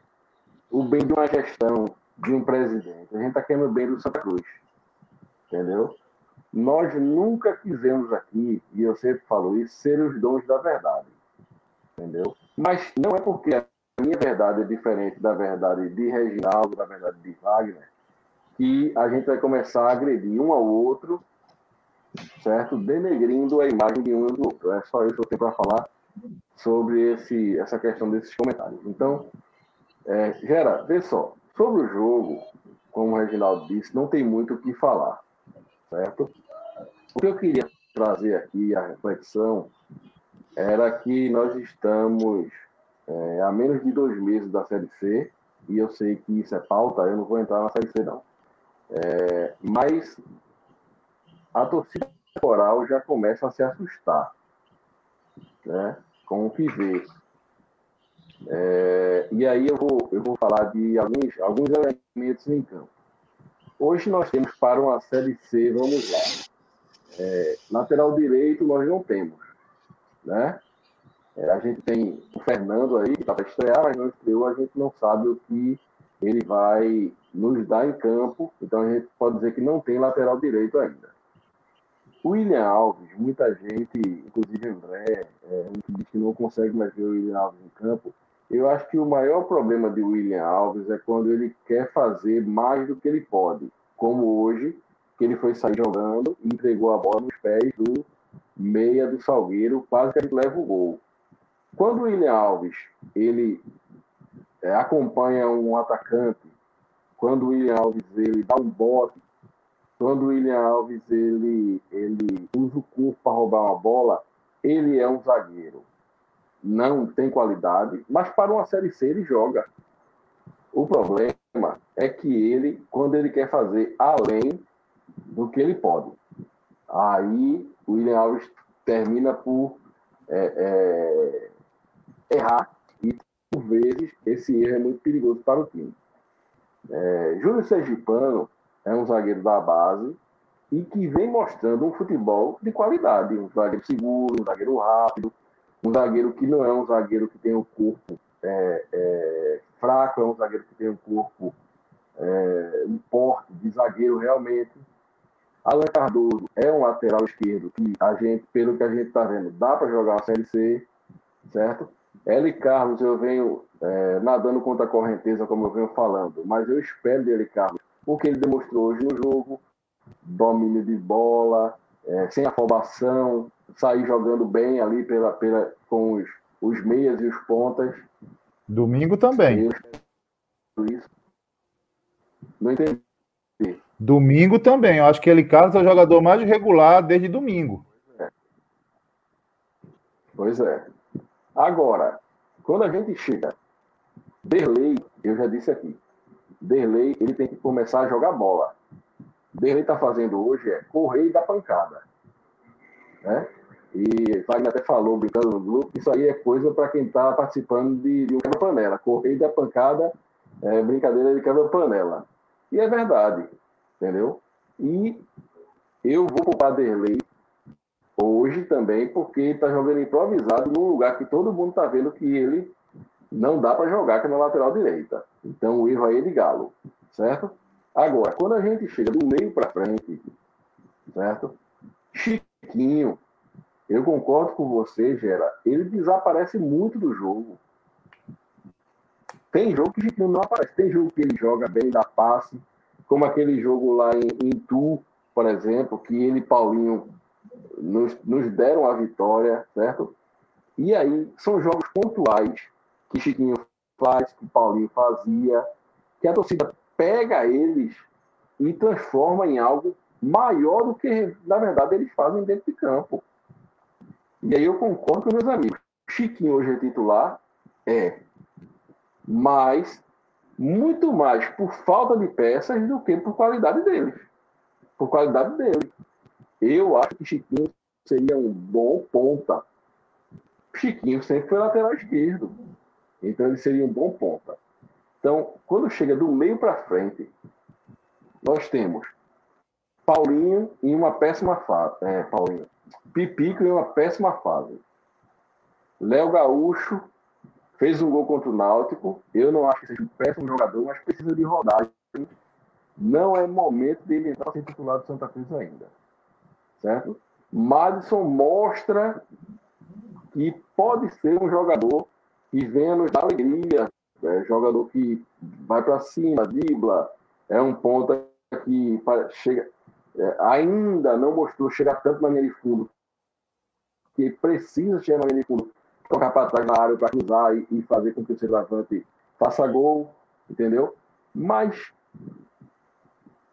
Speaker 3: o bem de uma gestão, de um presidente. A gente está querendo o bem do Santa Cruz. Entendeu? Nós nunca quisemos aqui, e eu sempre falo isso, ser os dons da verdade. Entendeu? Mas não é porque a minha verdade é diferente da verdade de Reginaldo, da verdade de Wagner, que a gente vai começar a agredir um ao outro, certo? Denegrindo a imagem de um do outro. É só isso que eu tenho para falar sobre esse, essa questão desses comentários. Então, é, Gera, vê só, sobre o jogo, como o Reginaldo disse, não tem muito o que falar, certo? O que eu queria trazer aqui, a reflexão, era que nós estamos é, a menos de dois meses da Série C, e eu sei que isso é pauta, eu não vou entrar na Série C, não. É, mas a torcida coral já começa a se assustar né, com o que vê. É, e aí eu vou, eu vou falar de alguns, alguns elementos em campo. Hoje nós temos para uma Série C, vamos lá. É, lateral direito nós não temos né? É, a gente tem o Fernando aí, que está para estrear, mas não estreou, a gente não sabe o que ele vai nos dar em campo, então a gente pode dizer que não tem lateral direito ainda. O William Alves, muita gente, inclusive André, é, que não consegue mais ver o William Alves em campo. Eu acho que o maior problema de William Alves é quando ele quer fazer mais do que ele pode, como hoje, que ele foi sair jogando e entregou a bola nos pés do meia do Salgueiro, quase que gente leva o gol. Quando o William Alves ele é, acompanha um atacante, quando o William Alves ele dá um bote, quando o William Alves ele, ele usa o corpo para roubar uma bola, ele é um zagueiro. Não tem qualidade, mas para uma Série C ele joga. O problema é que ele, quando ele quer fazer além do que ele pode, aí o William Alves termina por é, é, errar e, por vezes, esse erro é muito perigoso para o time. É, Júlio Sergipano é um zagueiro da base e que vem mostrando um futebol de qualidade, um zagueiro seguro, um zagueiro rápido, um zagueiro que não é um zagueiro que tem um corpo é, é, fraco, é um zagueiro que tem um corpo, é, um porte de zagueiro realmente. Alan Cardoso é um lateral esquerdo que a gente, pelo que a gente está vendo, dá para jogar a Série C, certo? L. Carlos, eu venho é, nadando contra a correnteza, como eu venho falando, mas eu espero dele, Carlos, o que ele demonstrou hoje no jogo, domínio de bola, é, sem afobação, sair jogando bem ali pela, pela, com os, os meias e os pontas.
Speaker 2: Domingo também.
Speaker 3: Isso. Não entendi.
Speaker 2: Domingo também. Eu acho que ele Carlos é o jogador mais regular desde domingo.
Speaker 3: Pois é. Agora, quando a gente chega, Derlei, eu já disse aqui, Derlei, ele tem que começar a jogar bola. Derlei está fazendo hoje é correr e dar pancada. Né? E Wagner até falou, brincando no grupo, isso aí é coisa para quem está participando de, de um quebra-panela. Correr e dar pancada é brincadeira de quebra-panela. E é verdade entendeu? E eu vou poupar Derlei hoje também, porque está jogando improvisado num lugar que todo mundo está vendo que ele não dá para jogar, que é na lateral direita. Então o erro aí é de Galo, certo? Agora, quando a gente chega do meio para frente, certo? Chiquinho, eu concordo com você, Gera, ele desaparece muito do jogo. Tem jogo que Chiquinho não aparece, tem jogo que ele joga bem, dá passe, como aquele jogo lá em, em Tu, por exemplo, que ele e Paulinho nos, nos deram a vitória, certo? E aí são jogos pontuais que Chiquinho faz, que Paulinho fazia, que a torcida pega eles e transforma em algo maior do que, na verdade, eles fazem dentro de campo. E aí eu concordo com meus amigos. Chiquinho hoje é titular? É. Mas muito mais por falta de peças do que por qualidade deles. Por qualidade dele. Eu acho que Chiquinho seria um bom ponta. Chiquinho sempre foi lateral esquerdo. Então ele seria um bom ponta. Então, quando chega do meio para frente, nós temos Paulinho em uma péssima fase. É, Paulinho. Pipico em uma péssima fase. Léo Gaúcho fez um gol contra o Náutico. Eu não acho que seja um péssimo jogador, mas precisa de rodagem. Não é momento dele entrar sem titular do Santa Cruz ainda. Certo? Madison mostra que pode ser um jogador venha nos dar alegria. É jogador que vai para cima, dribla, é um ponta que chega, é, ainda não mostrou chegar tanto na linha de fundo, que precisa chegar na linha de fundo, tocar para trás na área para cruzar e, e, fazer com que o centroavante faça gol, entendeu? Mas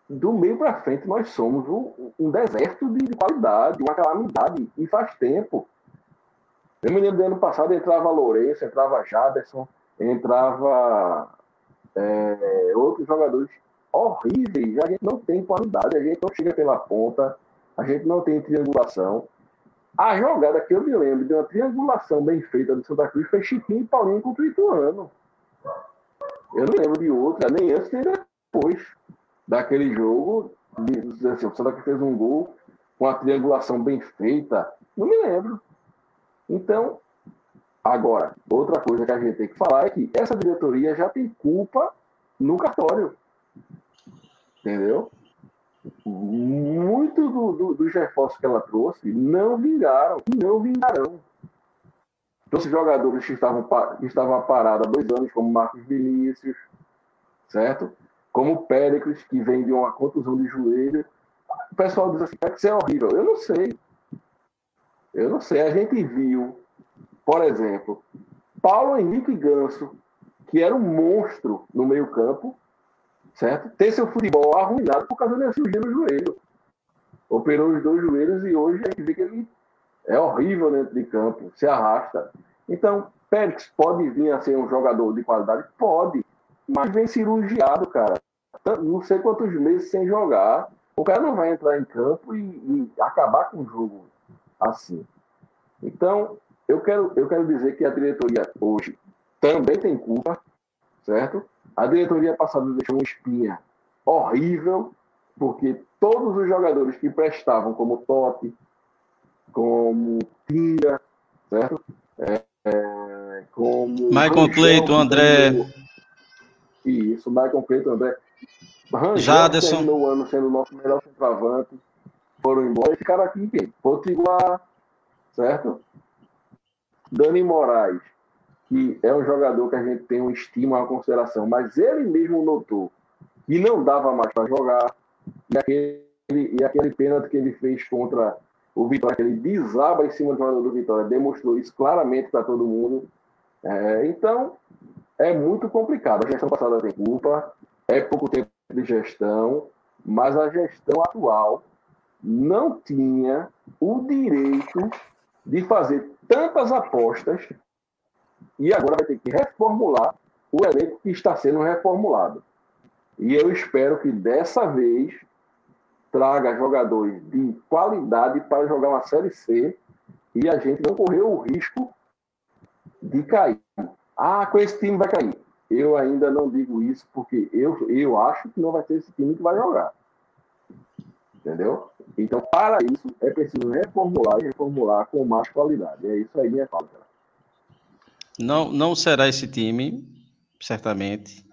Speaker 3: do meio para frente nós somos um, um deserto de, de, qualidade, uma calamidade, e faz tempo. Eu me lembro do ano passado entrava Lourenço, entrava Jaderson, entrava é, outros jogadores horríveis. A gente não tem qualidade, a gente não chega pela ponta, a gente não tem triangulação. A jogada que eu me lembro de uma triangulação bem feita do Santa Cruz foi Chiquinho e Paulinho contra o Ituano. Eu não lembro de outra, nem antes nem depois daquele jogo. De, assim, o Santa Cruz fez um gol com a triangulação bem feita. Não me lembro. Então, agora, outra coisa que a gente tem que falar é que essa diretoria já tem culpa no cartório. Entendeu? Muito do, do, dos reforços que ela trouxe não vingaram, não vingarão. Trouxe jogadores que estavam, que estavam parados há dois anos, como Marcos Vinícius, certo? Como Péricles, que vem de uma contusão de joelho. O pessoal diz assim, é que isso é horrível. Eu não sei. Eu não sei. A gente viu, por exemplo, Paulo Henrique Ganso, que era um monstro no meio campo, certo? Ter seu futebol arruinado por causa da cirurgia no joelho. Operou os dois joelhos e hoje a gente vê que ele é horrível dentro de campo, se arrasta. Então, Pérez pode vir a ser um jogador de qualidade? Pode, mas vem cirurgiado, cara. Não sei quantos meses sem jogar. O cara não vai entrar em campo e, e acabar com o jogo assim. Então, eu quero, eu quero dizer que a diretoria hoje também tem culpa, certo? A diretoria passada deixou uma espinha horrível, porque todos os jogadores que prestavam, como Totti, como Tinga, certo? É, é, como.
Speaker 5: Michael Cleiton, André.
Speaker 3: Isso, Michael Cleiton, André.
Speaker 5: Rangel, Jaderson.
Speaker 3: terminou o ano sendo o nosso melhor centroavante. Foram embora e ficaram aqui em quem? Potiguar, certo? Dani Moraes que é um jogador que a gente tem um estima, uma consideração, mas ele mesmo notou que não dava mais para jogar, e aquele, e aquele pênalti que ele fez contra o Vitória, que ele desaba em cima do jogador do Vitória, demonstrou isso claramente para todo mundo. É, então, é muito complicado. A gestão passada tem culpa, é pouco tempo de gestão, mas a gestão atual não tinha o direito de fazer tantas apostas e agora vai ter que reformular o elenco que está sendo reformulado. E eu espero que dessa vez traga jogadores de qualidade para jogar uma Série C e a gente não correr o risco de cair. Ah, com esse time vai cair. Eu ainda não digo isso porque eu, eu acho que não vai ser esse time que vai jogar. Entendeu? Então, para isso, é preciso reformular e reformular com mais qualidade. É isso aí, minha fala.
Speaker 5: Não, não será esse time, certamente.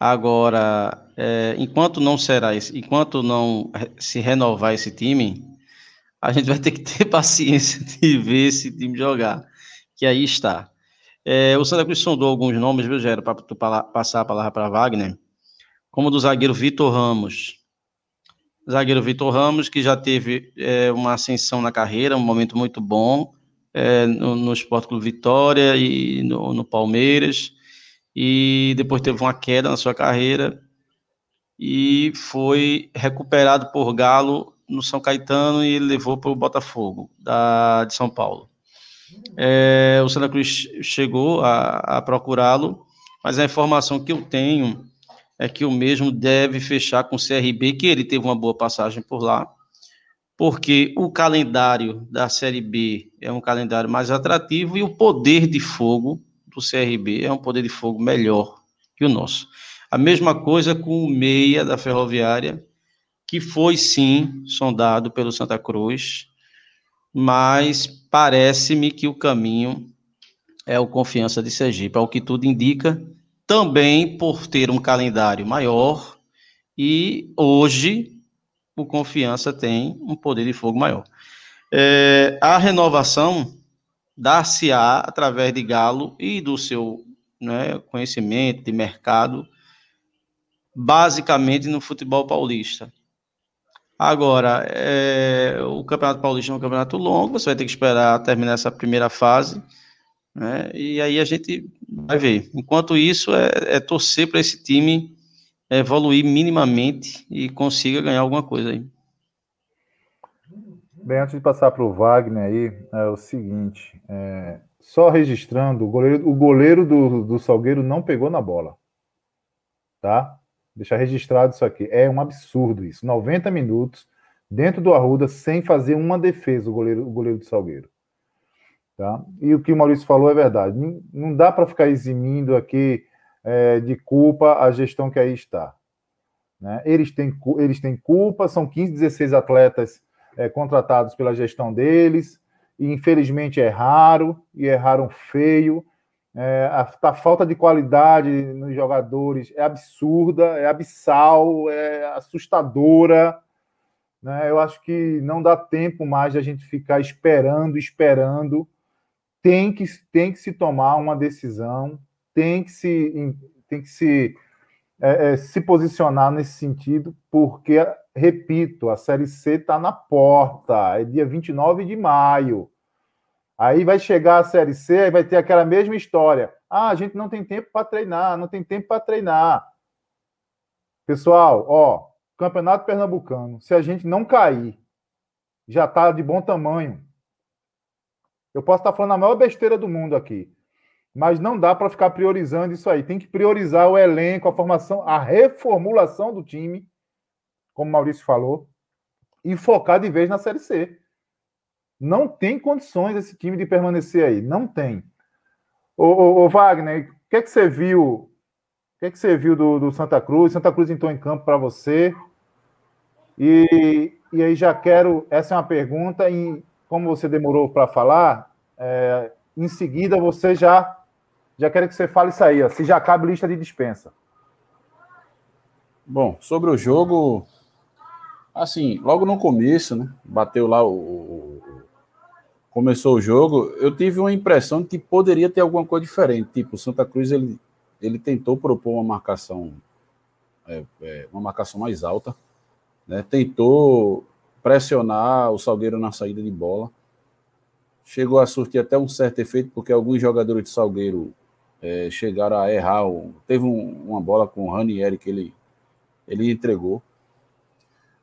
Speaker 5: Agora, é, enquanto não será esse, enquanto não se renovar esse time, a gente vai ter que ter paciência de ver esse time jogar, que aí está. É, o Santa Cruz sondou alguns nomes, viu, Gero, para passar a palavra para Wagner, como do zagueiro Vitor Ramos. Zagueiro Vitor Ramos, que já teve é, uma ascensão na carreira, um momento muito bom é, no, no Sport Clube Vitória e no, no Palmeiras, e depois teve uma queda na sua carreira e foi recuperado por Galo no São Caetano e levou para o Botafogo da, de São Paulo. É, o Santa Cruz chegou a, a procurá-lo, mas a informação que eu tenho é que o mesmo deve fechar com o CRB, que ele teve uma boa passagem por lá, porque o calendário da Série B é um calendário mais atrativo e o poder de fogo do CRB é um poder de fogo melhor que o nosso. A mesma coisa com o meia da Ferroviária, que foi sim sondado pelo Santa Cruz, mas parece-me que o caminho é o Confiança de Sergipe, ao que tudo indica, também por ter um calendário maior e hoje o Confiança tem um poder de fogo maior. É, a renovação dar-se-á através de Galo e do seu né, conhecimento de mercado, basicamente no futebol paulista. Agora, é, o Campeonato Paulista é um campeonato longo, você vai ter que esperar terminar essa primeira fase, né, e aí a gente vai ver. Enquanto isso, é, é torcer para esse time evoluir minimamente e consiga ganhar alguma coisa aí.
Speaker 2: Bem, antes de passar para o Wagner aí, é o seguinte: é, só registrando, o goleiro, o goleiro do, do Salgueiro não pegou na bola. Tá? Deixar registrado isso aqui. É um absurdo isso. 90 minutos dentro do Arruda sem fazer uma defesa o goleiro, o goleiro do Salgueiro. Tá? E o que o Maurício falou é verdade. Não, dá para ficar eximindo aqui é, de culpa a gestão que aí está. Né? Eles, têm, eles têm culpa, são 15, 16 atletas é, contratados pela gestão deles, e infelizmente é raro, e erraram feio. É, a, a, falta de qualidade nos jogadores é absurda, é abissal, é assustadora. Né? Eu acho que não dá tempo mais de a gente ficar esperando, esperando. Tem que, tem que se tomar uma decisão, tem que se, tem que se, é, é, se posicionar nesse sentido, porque, repito, a Série C está na porta, é dia 29 de maio. Aí vai chegar a Série C, aí vai ter aquela mesma história. Ah, a gente não tem tempo para treinar, não tem tempo para treinar. Pessoal, ó, Campeonato Pernambucano, se a gente não cair, já está de bom tamanho. Eu posso estar falando a maior besteira do mundo aqui, mas não dá para ficar priorizando isso aí. Tem que priorizar o elenco, a formação, a reformulação do time, como o Maurício falou, e focar de vez na Série C. Não tem condições esse time de permanecer aí. Não tem. Ô, ô, ô Wagner, o que é que você viu? O que é que você viu do, do Santa Cruz? Santa Cruz entrou em campo para você. E, e aí já quero. Essa é uma pergunta, e como você demorou para falar, é, em seguida você já. Já quero que você fale isso aí, ó, se já cabe lista de dispensa.
Speaker 4: Bom, sobre o jogo, assim, logo no começo, né? Bateu lá o, começou o jogo, eu tive uma impressão de que poderia ter alguma coisa diferente. Tipo, o Santa Cruz ele, ele tentou propor uma marcação, é, é, uma marcação mais alta, né? tentou pressionar o Salgueiro na saída de bola. Chegou a surtir até um certo efeito, porque alguns jogadores de Salgueiro é, chegaram a errar. Teve um, uma bola com o Ranieri que ele, ele entregou.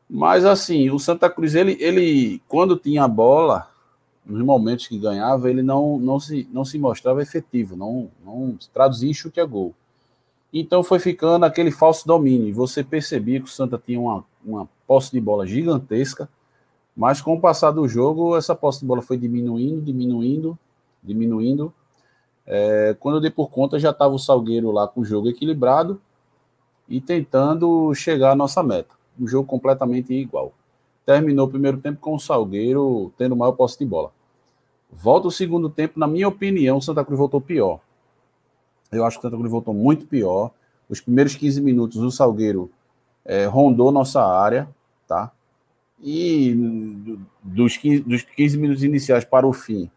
Speaker 4: Mas assim, o Santa Cruz, ele, ele quando tinha a bola, nos momentos que ganhava, ele não, não, se, não se mostrava efetivo, não, não traduzia em chute a gol. Então foi ficando aquele falso domínio. Você percebia que o Santa tinha uma, uma posse de bola gigantesca, mas com o passar do jogo, essa posse de bola foi diminuindo, diminuindo, diminuindo. É, quando eu dei por conta, já estava o Salgueiro lá com o jogo equilibrado e tentando chegar à nossa meta. Um jogo completamente igual. Terminou o primeiro tempo com o Salgueiro tendo maior posse de bola. Volta o segundo tempo, na minha opinião, o Santa Cruz voltou pior. Eu acho que o Santa Cruz voltou muito pior. Os primeiros 15 minutos, o Salgueiro é, rondou nossa área, tá? E dos 15, dos 15 minutos iniciais para o fim,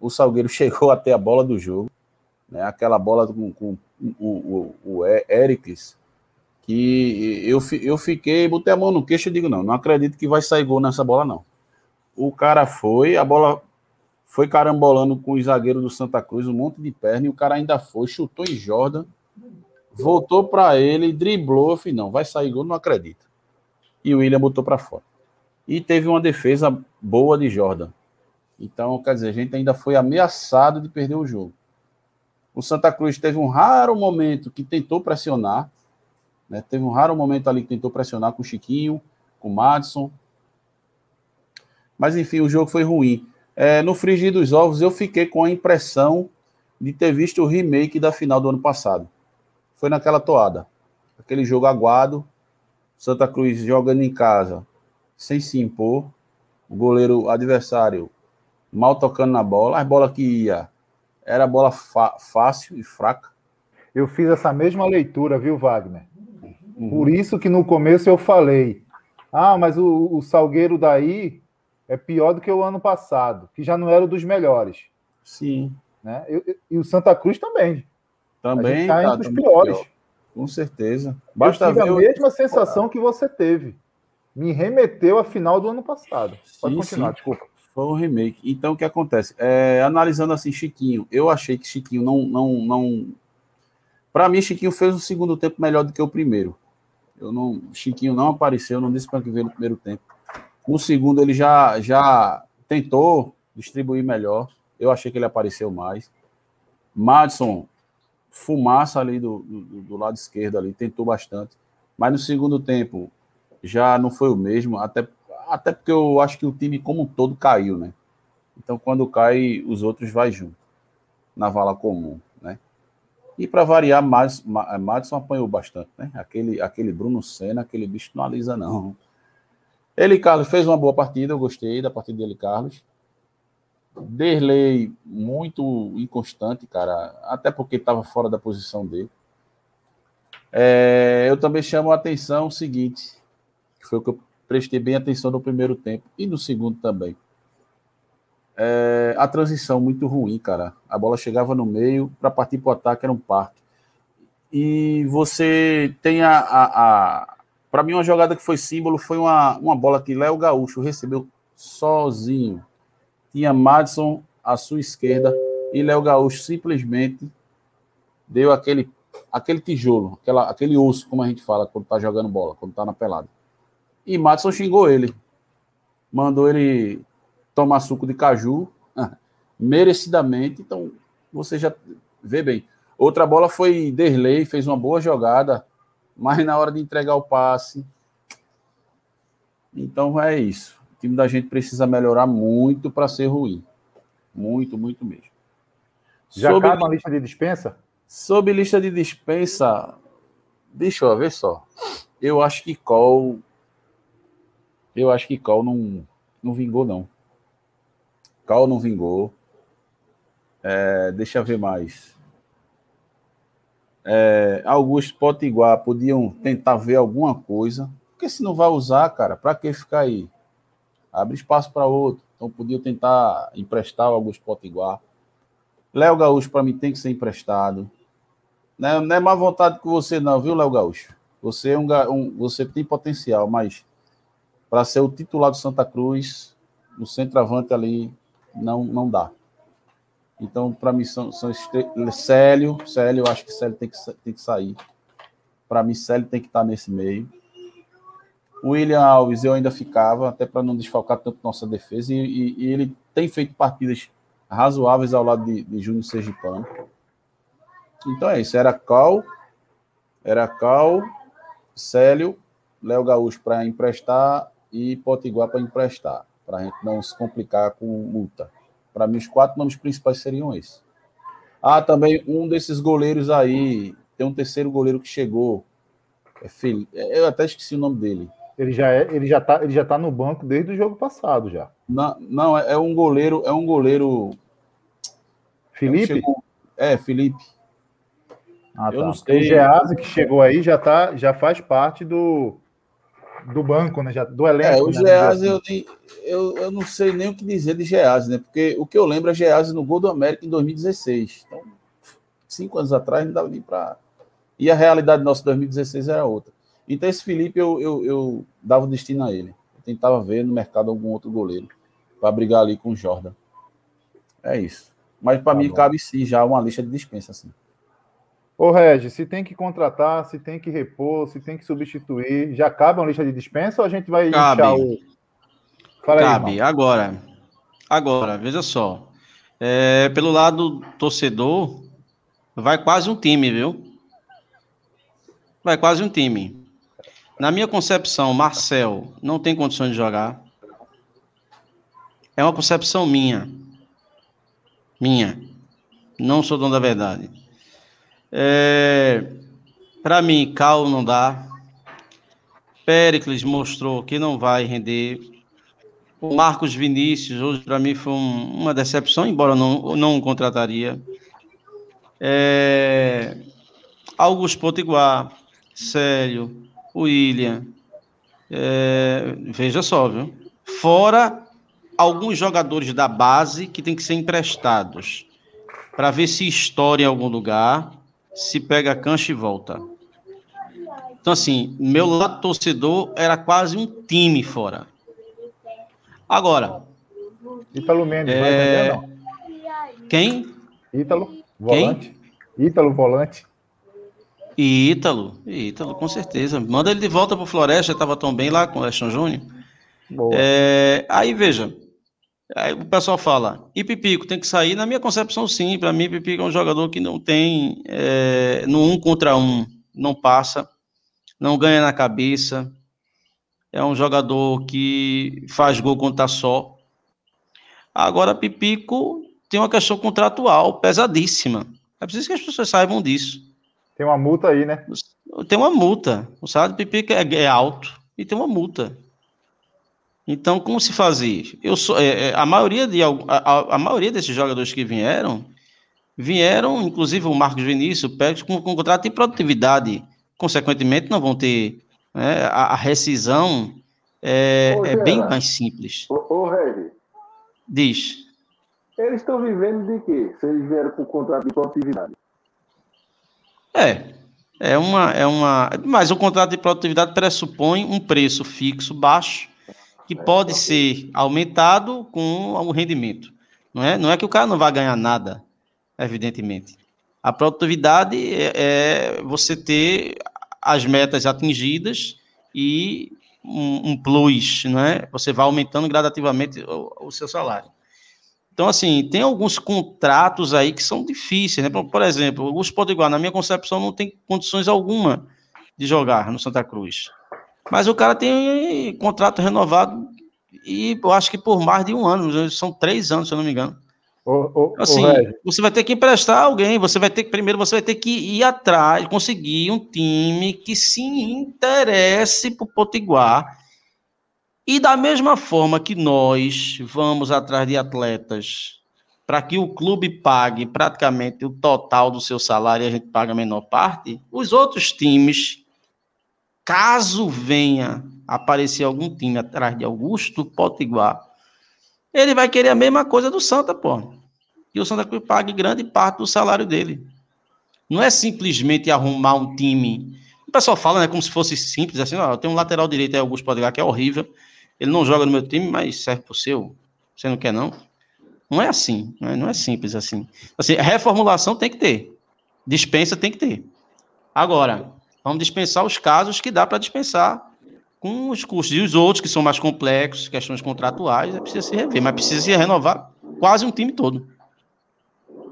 Speaker 4: o Salgueiro chegou até a bola do jogo, né? aquela bola com, com o, o, o Ericles, que eu, eu fiquei, botei a mão no queixo e digo, não, não acredito que vai sair gol nessa bola, não. O cara foi, a bola foi carambolando com o zagueiro do Santa Cruz, um monte de perna, e o cara ainda foi, chutou em Jordan, voltou para ele, driblou, falei, não, vai sair gol, não acredito. E o William botou para fora. E teve uma defesa boa de Jordan. Então, quer dizer, a gente ainda foi ameaçado de perder o jogo. O Santa Cruz teve um raro momento que tentou pressionar, né? Teve um raro momento ali que tentou pressionar com o Chiquinho, com o Madison. Mas enfim, o jogo foi ruim. É, no frigir dos ovos, eu fiquei com a impressão de ter visto o remake da final do ano passado. Foi naquela toada. Aquele jogo aguado, Santa Cruz jogando em casa, sem se impor, o goleiro adversário mal tocando na bola, as bolas que ia era bola fácil e fraca.
Speaker 2: Eu fiz essa mesma leitura, viu, Wagner? Uhum. Por isso que no começo eu falei: ah, mas o, o Salgueiro daí é pior do que o ano passado, que já não era um dos melhores.
Speaker 4: Sim.
Speaker 2: Né? E, e o Santa Cruz também.
Speaker 4: Também
Speaker 2: está entre os piores. Pior.
Speaker 4: Com certeza.
Speaker 2: Basta eu tive ver a mesma sensação que você teve. Me remeteu à final do ano passado. Pode sim, continuar, sim. desculpa.
Speaker 4: Foi um remake. Então, o que acontece? É, analisando assim, Chiquinho, eu achei que Chiquinho não. não, não... Para mim, Chiquinho fez o segundo tempo melhor do que o primeiro. Eu não, Chiquinho não apareceu, não disse para que veio no primeiro tempo. No segundo, ele já, já tentou distribuir melhor. Eu achei que ele apareceu mais. Madison, fumaça ali do, do, do, lado esquerdo ali, tentou bastante. Mas no segundo tempo já não foi o mesmo, até, até porque eu acho que o time como um todo caiu, né? Então quando cai, os outros vai junto, na vala comum. E para variar, é, Madison apanhou bastante, né? Aquele, aquele Bruno Senna, aquele bicho não alisa, não. Ele, Carlos, fez uma boa partida, eu gostei da partida dele, Carlos. Derlei muito inconstante, cara, até porque estava fora da posição dele. É, eu também chamo a atenção o seguinte, que foi o que eu prestei bem atenção no primeiro tempo e no segundo também. É, a transição muito ruim, cara. A bola chegava no meio para partir para o ataque era um parque. E você tem a, a, a para mim uma jogada que foi símbolo foi uma, uma bola que Léo Gaúcho recebeu sozinho. Tinha Madison à sua esquerda e Léo Gaúcho simplesmente deu aquele aquele tijolo, aquela, aquele osso, como a gente fala quando tá jogando bola, quando tá na pelada. E Madison xingou ele. Mandou ele tomar suco de caju, merecidamente. Então, você já vê bem. Outra bola foi Derlei, fez uma boa jogada, mas na hora de entregar o passe. Então é isso. O time da gente precisa melhorar muito para ser ruim. Muito, muito mesmo.
Speaker 2: Já Sob... uma lista de dispensa?
Speaker 4: Sob lista de dispensa, deixa eu ver só. Eu acho que Col. Eu acho que Col não, não vingou, não. Cal não vingou. É, deixa eu ver mais. É, Augusto Potiguar podiam tentar ver alguma coisa. Porque se não vai usar, cara, para que ficar aí? Abre espaço para outro. Então podiam tentar emprestar o Augusto Potiguar. Léo Gaúcho, para mim, tem que ser emprestado. Não é, não é má vontade com você, não, viu, Léo Gaúcho? Você, é um, um, você tem potencial, mas para ser o titular do Santa Cruz, no centroavante ali, não, não dá. Então, para mim, são, são Célio, Célio, eu acho que Célio tem que, tem que sair. Para mim, Célio tem que estar nesse meio. William Alves, eu ainda ficava, até para não desfalcar tanto nossa defesa, e, e, e, ele tem feito partidas razoáveis ao lado de, de Júnior Sergipano. Então é isso, era Cal, era Cal, Célio, Léo Gaúcho para emprestar e Potiguar para emprestar para a gente não se complicar com multa. Para mim, os quatro nomes principais seriam esses. Ah, também um desses goleiros aí, tem um terceiro goleiro que chegou. É é, eu até esqueci o nome dele.
Speaker 2: Ele já é, ele já tá, ele já tá no banco desde o jogo passado já.
Speaker 4: Não, não é, é um goleiro, é um goleiro
Speaker 2: Felipe?
Speaker 4: Chegou, é, Felipe.
Speaker 2: Ah, tá. Eu não sei. O Gease que chegou aí já, tá, já faz parte do, do banco, né? Já, do elenco. É,
Speaker 4: o
Speaker 2: né?
Speaker 4: Gease, eu, eu, eu não sei nem o que dizer de Gease, né? Porque o que eu lembro é Gease no gol do América em 2016. Então, cinco anos atrás não dava nem para. E a realidade nossa 2016 era outra. Então, esse Felipe, eu, eu, eu dava o destino a ele. Eu tentava ver no mercado algum outro goleiro para brigar ali com o Jordan. É isso. Mas para tá mim bom. cabe sim já uma lista de dispensa, assim.
Speaker 2: Ô, Regis, se tem que contratar, se tem que repor, se tem que substituir, já cabe uma lista de dispensa ou a gente vai
Speaker 5: cabe. o. Fala cabe. Aí, agora, agora, veja só. É, pelo lado torcedor, vai quase um time, viu? Vai quase um time. Na minha concepção, Marcel não tem condições de jogar. É uma concepção minha. Minha. Não sou dono da verdade. É, Para mim, Cal não dá. Pericles mostrou que não vai render. O Marcos Vinícius, hoje, para mim, foi um, uma decepção, embora não, não contrataria. É, Augusto Potiguar, Sério, William. É, veja só, viu? Fora alguns jogadores da base que tem que ser emprestados para ver se estoura em algum lugar se pega a cancha e volta. Então, assim, meu lado torcedor era quase um time fora. Agora.
Speaker 2: Ítalo Mendes,
Speaker 5: é... vai Quem?
Speaker 2: Ítalo, volante. Quem? Ítalo, volante.
Speaker 5: Ítalo, Ítalo, com certeza. Manda ele de volta para o Floresta, estava tão bem lá com o Leston Júnior. É... aí, veja, Aí o pessoal fala, e Pipico tem que sair? Na minha concepção, sim. Para mim, Pipico é um jogador que não tem é, no um contra um, não passa, não ganha na cabeça. É um jogador que faz gol quando tá só. Agora, Pipico tem uma questão contratual pesadíssima. É preciso que as pessoas saibam disso.
Speaker 2: Tem uma multa aí, né?
Speaker 5: Tem uma multa. O salário do Pipico é, é alto e tem uma multa. Então, como se fazia? Eu sou, é, é, a, maioria de, a, a, maioria desses jogadores que vieram, vieram, inclusive o Marcos Vinícius, com, com contrato de produtividade. Consequentemente, não vão ter né, a, a, rescisão é, ô, é bem mais simples.
Speaker 3: Ô, ô Regi,
Speaker 5: Diz.
Speaker 3: Eles estão vivendo de quê? Se eles vieram com contrato de produtividade?
Speaker 5: É, é uma, é uma. Mas o contrato de produtividade pressupõe um preço fixo baixo que pode ser aumentado com o rendimento. Não é, não é que o cara não vai ganhar nada, evidentemente. A produtividade é, é você ter as metas atingidas e um, um, plus, não é? Você vai aumentando gradativamente o, o, seu salário. Então, assim, tem alguns contratos aí que são difíceis, né? Por, por exemplo, o Potiguar, na minha concepção, não tem condições alguma de jogar no Santa Cruz. Mas o cara tem contrato renovado e eu acho que por mais de um ano, são três anos, se eu não me engano.
Speaker 2: Ô, ô,
Speaker 5: assim, você vai ter que emprestar alguém, você vai ter que, primeiro você vai ter que ir atrás, conseguir um time que se interesse por Potiguar. E da mesma forma que nós vamos atrás de atletas para que o clube pague praticamente o total do seu salário e a gente paga a menor parte, os outros times caso venha aparecer algum time atrás de Augusto Potiguar, ele vai querer a mesma coisa do Santa, pô. E o Santa Cruz pague grande parte do salário dele. Não é simplesmente arrumar um time. O pessoal fala, né, como se fosse simples, assim, ó, tem um lateral direito aí, Augusto Potiguar, que é horrível. Ele não joga no meu time, mas serve pro seu. Você não quer, não? Não é assim, não é, não é simples assim. assim. Reformulação tem que ter. Dispensa tem que ter. Agora, Vamos dispensar os casos que dá para dispensar com os custos. E os outros que são mais complexos, questões contratuais, é preciso se rever, mas precisa se renovar quase um time todo.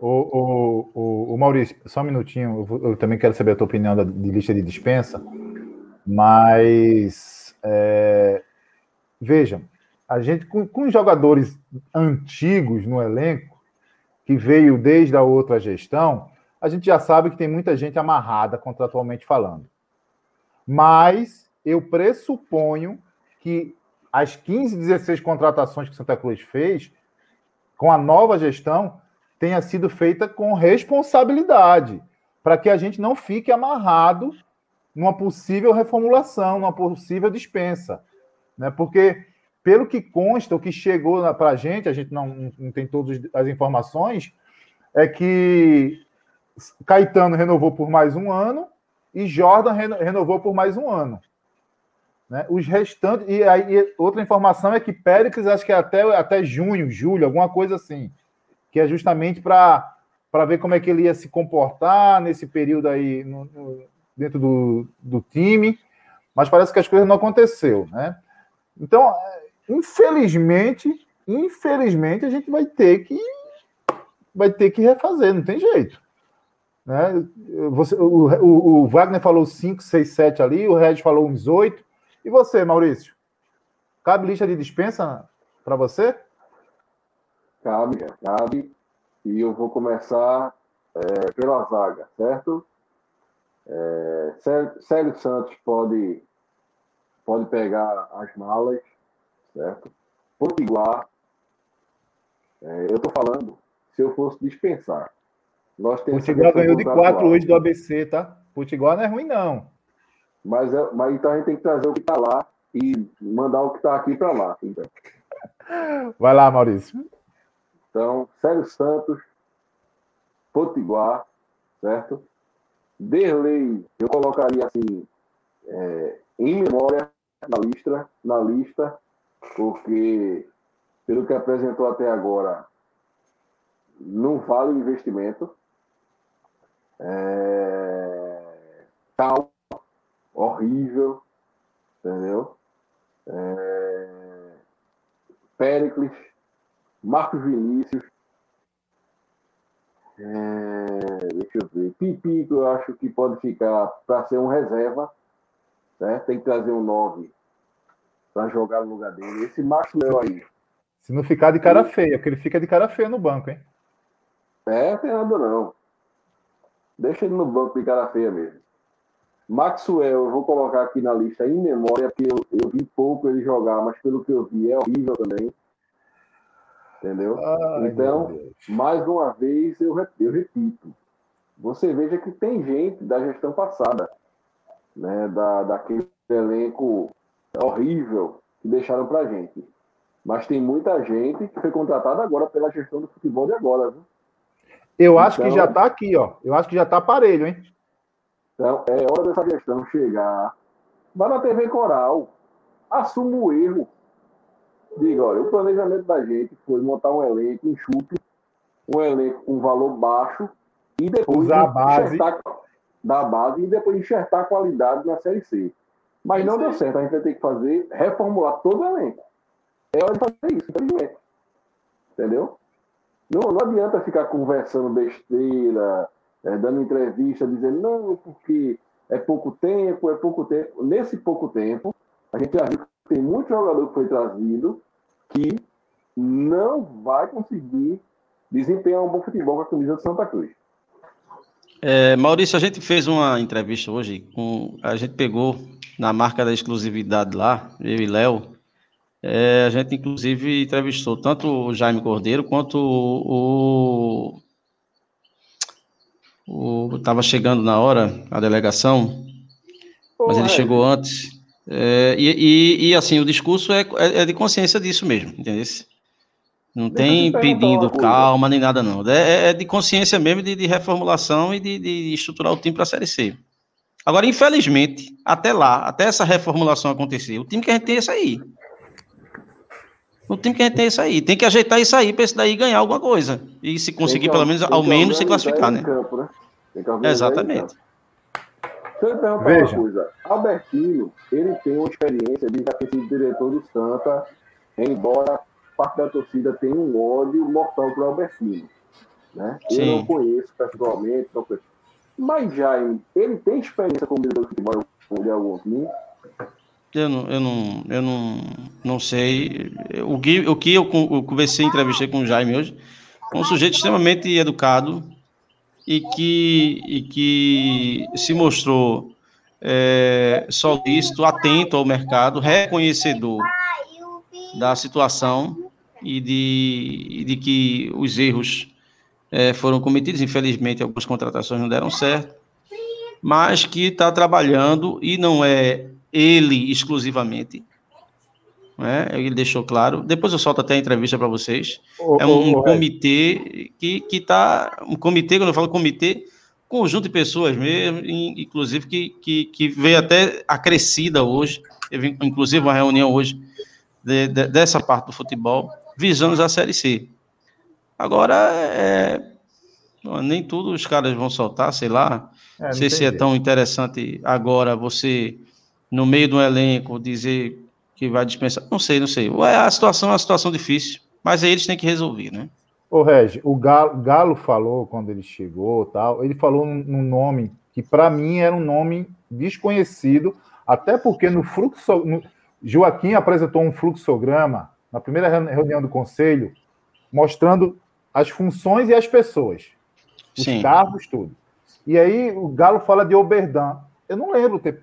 Speaker 2: O, o, o, o Maurício, só um minutinho, eu, eu, também quero saber a tua opinião da, de lista de dispensa, mas é, vejam, a gente com, com jogadores antigos no elenco, que veio desde a outra gestão, a gente já sabe que tem muita gente amarrada contratualmente falando. Mas eu pressuponho que as 15, 16 contratações que Santa Cruz fez, com a nova gestão, tenha sido feita com responsabilidade. para que a gente não fique amarrado numa possível reformulação, numa possível dispensa. Né? Porque, pelo que consta, o que chegou para a gente, a gente não, não tem todas as informações, é que Caetano renovou por mais um ano e Jordan renovou por mais um ano. Né? Os restantes. E aí, outra informação é que Péricles, acho que é até, até junho, julho, alguma coisa assim. Que é justamente para ver como é que ele ia se comportar nesse período aí no, no, dentro do, do time. Mas parece que as coisas não aconteceu, né? Então, infelizmente, infelizmente, a gente vai ter que vai ter que refazer, não tem jeito. Né? Você, o, o, o Wagner falou 5, 6, 7 ali, o Red falou uns 8. E você, Maurício? Cabe lista de dispensa para você?
Speaker 3: Cabe, cabe. E eu vou começar é, pela zaga, certo? É, Célio Santos pode, pode pegar as malas, certo? Potiguar. É, eu estou falando, se eu fosse dispensar.
Speaker 2: Nós temos Potiguar ganhou de 4 hoje do ABC, tá? Potiguar não é ruim, não.
Speaker 3: Mas, é, mas então a gente tem que trazer o que está lá e mandar o que está aqui para lá. Então.
Speaker 2: Vai lá, Maurício.
Speaker 3: Então, Sérgio Santos, Potiguar, certo? Derlei, eu colocaria assim, é, em memória na lista, na lista, porque pelo que apresentou até agora, não vale o investimento. É, tal horrível, entendeu? É... Péricles, Marcos Vinícius, é... deixa eu ver, Pipi, que eu acho que pode ficar para ser um reserva, né? tem que trazer um 9 para jogar no lugar dele. Esse Maxwell aí.
Speaker 2: Se não ficar de cara feia, porque ele fica de cara feia no banco, hein?
Speaker 3: É, tem nada não. Deixa ele no banco de cara feia mesmo. Maxwell, eu vou colocar aqui na lista em memória, porque eu, eu vi pouco ele jogar, mas pelo que eu vi é horrível também. Entendeu? Ai, então, mais uma vez, eu, eu repito. Você veja que tem gente da gestão passada, né, da, daquele elenco horrível que deixaram pra gente. Mas tem muita gente que foi contratada agora pela gestão do futebol de agora, viu?
Speaker 2: Eu acho então, que já tá aqui, ó. Eu acho que já tá aparelho, hein?
Speaker 3: Então, é hora dessa gestão chegar, vá na TV Coral, assuma o erro. Diga, olha, o planejamento da gente foi montar um elenco enxuto, um elenco com valor baixo, e depois
Speaker 2: Usar a base.
Speaker 3: da base e depois enxertar a qualidade na Série C. Mas não deu certo, a gente vai ter que fazer, reformular todo o elenco. É hora de fazer isso, infelizmente. Entendeu? Não, não adianta ficar conversando besteira, é, dando entrevista, dizendo, não, porque é pouco tempo, é pouco tempo. Nesse pouco tempo, a gente já viu que tem muito jogador que foi trazido que não vai conseguir desempenhar um bom futebol com a camisa de Santa Cruz.
Speaker 5: É, Maurício, a gente fez uma entrevista hoje, com, a gente pegou na marca da exclusividade lá, eu e Léo, é, a gente inclusive entrevistou tanto o Jaime Cordeiro quanto o, Estava chegando na hora a delegação, mas ele chegou antes. É, e, e, e, assim, o discurso é, é, é de consciência disso mesmo, entendeu? Não tem pedindo calma nem nada, não. É, é, é de consciência mesmo de, de reformulação e de, de, estruturar o time para a Série C. Agora, infelizmente, até lá, até essa reformulação acontecer, o time que a gente tem é esse aí. O time que a gente tem é isso aí. Tem que ajeitar isso aí para esse daí ganhar alguma coisa. E se conseguir, pelo menos, ao menos, se classificar, né? Campo, né? Exatamente.
Speaker 3: Deixa eu perguntar Veja. uma coisa. Albertino, ele tem uma experiência de já ter sido diretor do Santa, embora parte da torcida tenha um ódio mortal para o Albertino. Né? Eu não conheço pessoalmente, não conheço. mas Jaime, ele tem experiência como diretor de futebol de algum time?
Speaker 5: Eu não, eu não, eu não, não sei. O que, o que eu, eu conversei, entrevistei com o Jaime hoje, um sujeito extremamente educado e que, e que se mostrou é, solícito, atento ao mercado, reconhecedor da situação e de, de que os erros é, foram cometidos. Infelizmente, algumas contratações não deram certo, mas que está trabalhando e não é ele exclusivamente. Né? Ele deixou claro. Depois eu solto até a entrevista para vocês. é um, um comitê que está. Um comitê, quando eu falo comitê, conjunto de pessoas mesmo, inclusive que, que, que veio até acrescida hoje. Teve, inclusive, uma reunião hoje de, de, dessa parte do futebol, visando a Série C. Agora, é, nem tudo os caras vão soltar, sei lá. É, não sei se é tão interessante agora você, no meio do elenco, dizer que vai dispensar. Não sei, não sei. A situação é uma situação difícil, mas aí eles têm que resolver, né?
Speaker 2: Ô, Regi, o Galo, Galo falou quando ele chegou tal, ele falou num nome que para mim era um nome desconhecido, até porque no fluxo. No, Joaquim apresentou um fluxograma na primeira reunião do conselho, mostrando as funções e as pessoas, os Sim. cargos, tudo. E aí o Galo fala de Oberdan. Eu não lembro ter.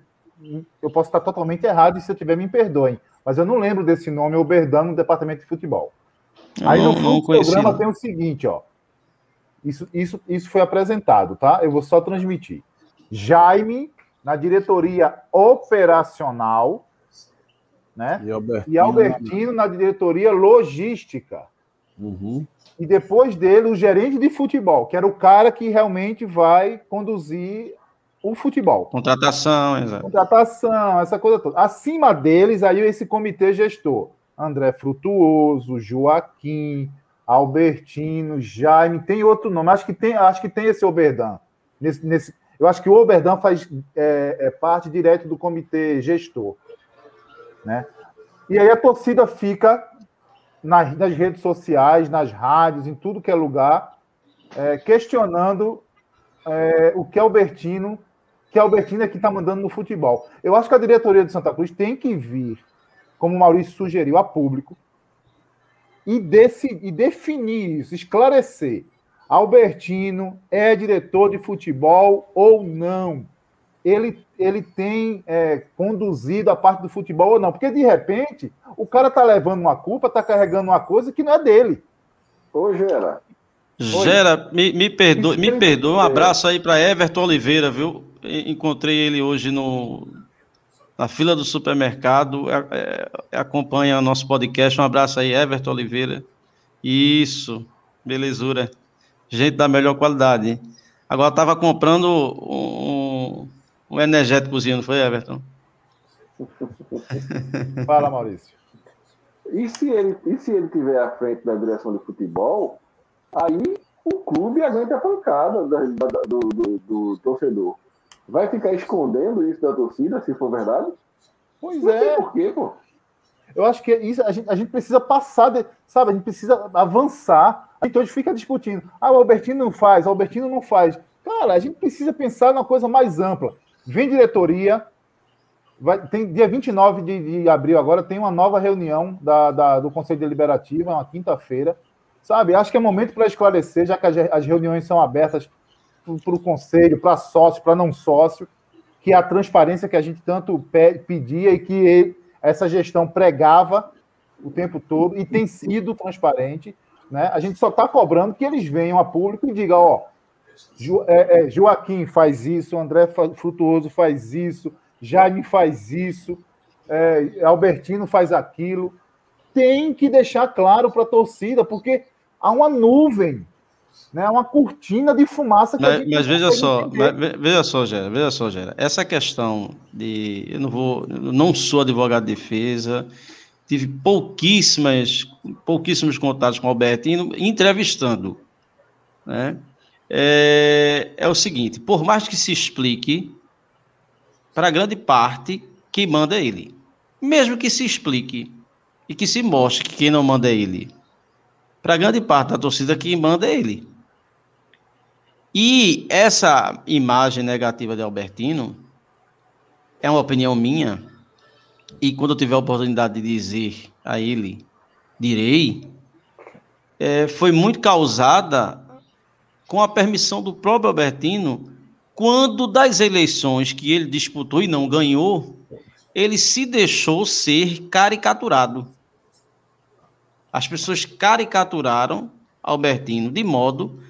Speaker 2: Eu posso estar totalmente errado e se eu tiver, me perdoem. Mas eu não lembro desse nome Oberdan no departamento de futebol. Eu aí não, no programa tem o seguinte, ó. Isso, isso, isso foi apresentado, tá? Eu vou só transmitir. Jaime, na diretoria operacional, né? E Albertino, e Albertino na diretoria logística. Uhum. E depois dele, o gerente de futebol, que era o cara que realmente vai conduzir o futebol.
Speaker 5: Contratação, exato.
Speaker 2: Contratação, essa coisa toda. Acima deles, aí esse comitê gestor. André Frutuoso, Joaquim, Albertino, Jaime, tem outro nome. Acho que tem, acho que tem esse Oberdan. Nesse, nesse, eu acho que o Oberdan faz é, é parte direto do comitê gestor. Né? E aí a torcida fica nas, nas redes sociais, nas rádios, em tudo que é lugar, é, questionando é, o que Albertino, que Albertino é que está mandando no futebol. Eu acho que a diretoria de Santa Cruz tem que vir, como o Maurício sugeriu, a público e, desse, e definir isso, esclarecer. Albertino é diretor de futebol ou não? ele, ele tem é, conduzido a parte do futebol ou não. Porque, de repente, o cara tá levando uma culpa, tá carregando uma coisa que não é dele.
Speaker 3: Ô, Gera.
Speaker 5: Gera, me, me perdoe, me perdoe. Um abraço aí para Everton Oliveira, viu? Encontrei ele hoje no, na fila do supermercado. É, é, acompanha o nosso podcast. Um abraço aí, Everton Oliveira. Isso, belezura. Gente da melhor qualidade. Agora estava comprando um, um energéticozinho, não foi, Everton?
Speaker 2: Fala, Maurício.
Speaker 3: E se, ele, e se ele tiver à frente da direção de futebol, aí o clube aguenta a pancada da, da, do, do, do, torcedor. Vai ficar escondendo isso da torcida, se for verdade?
Speaker 2: Pois não é.
Speaker 3: Por quê, pô?
Speaker 2: Eu acho que isso, a, gente, a gente precisa passar, de, sabe? A gente precisa avançar. A gente hoje fica discutindo. Ah, o Albertino não faz, o Albertino não faz. Cara, a gente precisa pensar numa coisa mais ampla. Vem diretoria. Vai, tem dia 29 de, de abril agora, tem uma nova reunião da, da do Conselho Deliberativo, é uma quinta-feira. Sabe, acho que é momento para esclarecer, já que as reuniões são abertas para o conselho, para sócio, para não sócio, que é a transparência que a gente tanto pedia e que ele, essa gestão pregava o tempo todo e tem sido transparente. Né? A gente só está cobrando que eles venham a público e digam, ó, Jo, é, é, Joaquim faz isso, André Frutuoso faz isso, Jaime faz isso, é, Albertino faz aquilo. Tem que deixar claro para a torcida, porque há uma nuvem, né, uma cortina de fumaça que
Speaker 5: mas, mas veja só, mas, veja só, Gera, veja só, Gera, essa questão de eu não vou, eu não sou advogado de defesa, tive pouquíssimas, pouquíssimos contatos com o Albertino entrevistando, né? é, é o seguinte: por mais que se explique, para grande parte, quem manda é ele. Mesmo que se explique e que se mostre que quem não manda é ele, para grande parte da torcida, quem manda é ele. E essa imagem negativa de Albertino é uma opinião minha, e quando eu tiver a oportunidade de dizer a ele, direi, é, foi muito causada com a permissão do próprio Albertino, quando das eleições que ele disputou e não ganhou, ele se deixou ser caricaturado. As pessoas caricaturaram Albertino de modo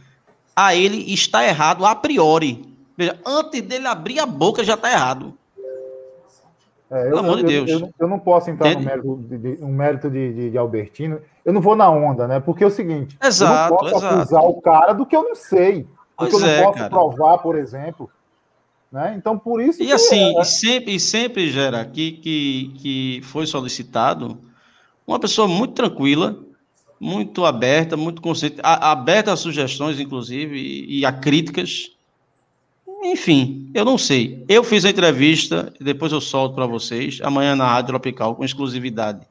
Speaker 5: a ele está errado a priori. Veja, antes dele abrir a boca já está errado.
Speaker 2: É, eu, Pelo amor de Deus. Eu, eu, não posso entrar Entende? no mérito, de, de, um mérito de, de, de, Albertino. Eu não vou na onda, né? Porque é o seguinte:
Speaker 5: exato,
Speaker 2: eu não posso
Speaker 5: exato.
Speaker 2: acusar o cara do que eu não sei. Do que eu não é, posso cara. provar, por exemplo. Né? Então, por isso.
Speaker 5: E assim, é... e sempre, e sempre, Gera, que, que, que foi solicitado uma pessoa muito tranquila, muito aberta, muito consciente, a, aberta a sugestões, inclusive, e, e a críticas. Enfim, eu não sei. Eu fiz a entrevista, depois eu solto para vocês, amanhã na Rádio Tropical, com exclusividade.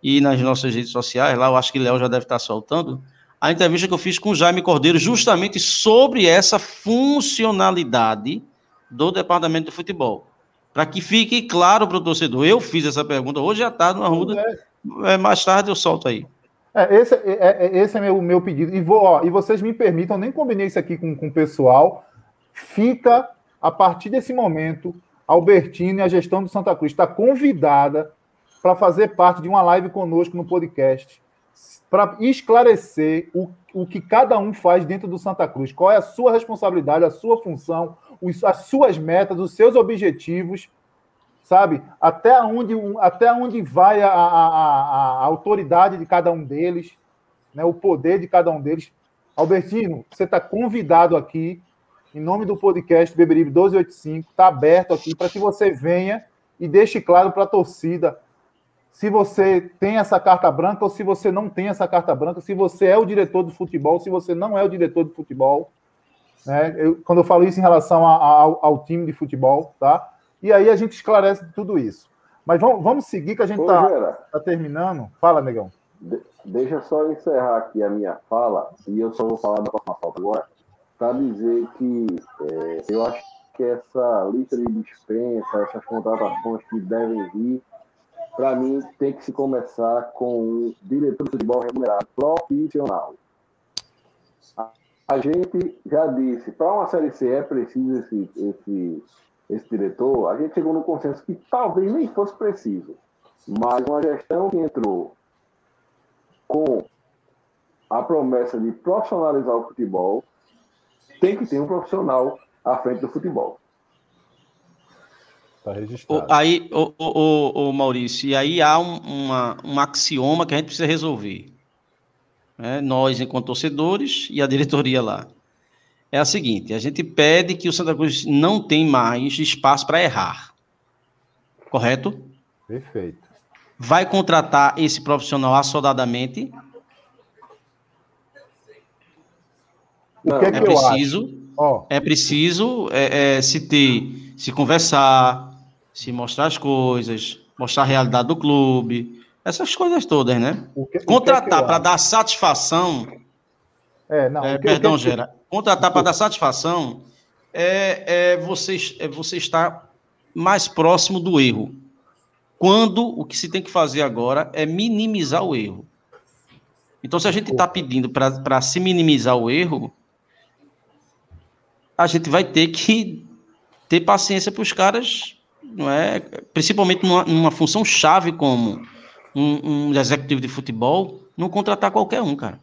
Speaker 5: E nas nossas redes sociais, lá eu acho que Léo já deve estar soltando, a entrevista que eu fiz com o Jaime Cordeiro, justamente sobre essa funcionalidade do departamento de futebol. Para que fique claro para o torcedor. Eu fiz essa pergunta hoje à tarde no Arruda. É. mais tarde eu solto aí.
Speaker 2: É, esse é, é, é esse é meu, meu pedido. E, vou, ó, e vocês me permitam, nem combinei isso aqui com, com o pessoal. Fica, a partir desse momento, Albertino e a gestão do Santa Cruz está convidada para fazer parte de uma live conosco no podcast, para esclarecer o, o que cada um faz dentro do Santa Cruz, qual é a sua responsabilidade, a sua função, os, as suas metas, os seus objetivos, sabe? Até onde, até onde vai a, a, a, autoridade de cada um deles, né? o poder de cada um deles. Albertino, você está convidado aqui, em nome do podcast Beberibe 1285, está aberto aqui para que você venha e deixe claro para a torcida se você tem essa carta branca ou se você não tem essa carta branca, se você é o diretor do futebol, se você não é o diretor do futebol. Né? Eu, quando eu falo isso em relação a, a, ao, ao, time de futebol, tá? E aí a gente esclarece tudo isso. Mas vamos, vamos seguir, que a gente está tá terminando. Fala, negão.
Speaker 3: De, deixa só encerrar aqui a minha fala, e eu só vou falar da próxima falta agora, para dizer que é, eu acho que essa lista de dispensa, essas contratações que devem vir, para mim, tem que se começar com um diretor de futebol remunerado profissional. A gente já disse, para uma Série C é preciso esse, esse, esse diretor, a gente chegou no consenso que talvez nem fosse preciso, mas uma gestão que entrou com a promessa de profissionalizar o futebol, tem que ter um profissional à frente do futebol.
Speaker 5: Está registrado. O, aí, o, o, o, Maurício, e aí há um, uma, um axioma que a gente precisa resolver né, nós enquanto torcedores e a diretoria lá. É a seguinte: a gente pede que o Santa Cruz não tem mais espaço para errar. Correto?
Speaker 2: Perfeito.
Speaker 5: Vai contratar esse profissional assodadamente?
Speaker 2: O que é,
Speaker 5: é preciso, oh. é preciso é, é, se ter, se conversar, se mostrar as coisas, mostrar a realidade do clube, essas coisas todas, né? Que, Contratar para dar satisfação. É, não, é, que, perdão, que... Gera. Contratar para dar satisfação é, é, você, é você estar mais próximo do erro. Quando o que se tem que fazer agora é minimizar o erro. Então, se a gente está pedindo para se minimizar o erro, a gente vai ter que ter paciência para os caras, não é? principalmente numa, numa função chave como um, um executivo de futebol não contratar qualquer um, cara.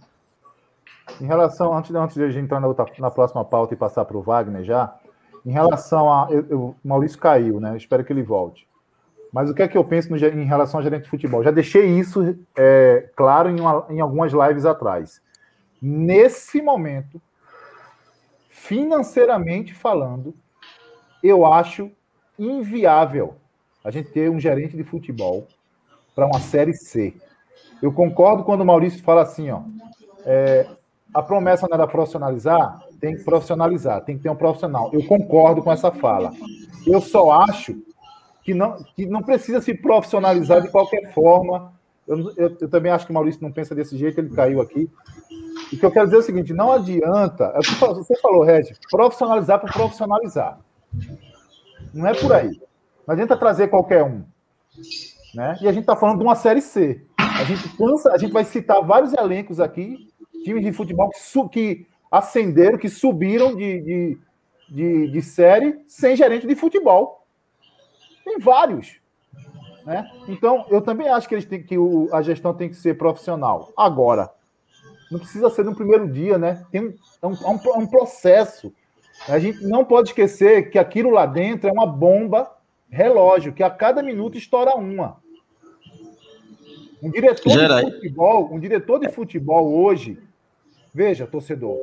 Speaker 2: Em relação, antes, antes de a gente entrar na, outra, na próxima pauta e passar para o Wagner já, em relação a. O Maurício caiu, né? Eu espero que ele volte. Mas o que é que eu penso no, em relação ao gerente de futebol? Já deixei isso é, claro em, uma, em algumas lives atrás. Nesse momento, financeiramente falando, eu acho inviável a gente ter um gerente de futebol para uma Série C. Eu concordo quando o Maurício fala assim, ó, é, a promessa não era profissionalizar, tem que profissionalizar, tem que ter um profissional. Eu concordo com essa fala. Eu só acho que não, que não precisa se profissionalizar de qualquer forma. Eu, eu, eu também acho que o Maurício não pensa desse jeito, ele caiu aqui. O que eu quero dizer é o seguinte: não adianta, é o que você falou, Red, profissionalizar para profissionalizar. Não é por aí. Não adianta trazer qualquer um. Né? E a gente está falando de uma série C. A gente cansa, a gente vai citar vários elencos aqui, times de futebol que, que ascenderam, que subiram de, de, de, de, série sem gerente de futebol. Tem vários. Né? Então, eu também acho que eles têm que o, a gestão tem que ser profissional. Agora, Não precisa ser no primeiro dia, né? Tem um, é, um, é um processo. A gente não pode esquecer que aquilo lá dentro é uma bomba relógio, que a cada minuto estoura uma. Um diretor Gera... de futebol, um diretor de futebol hoje, veja, torcedor,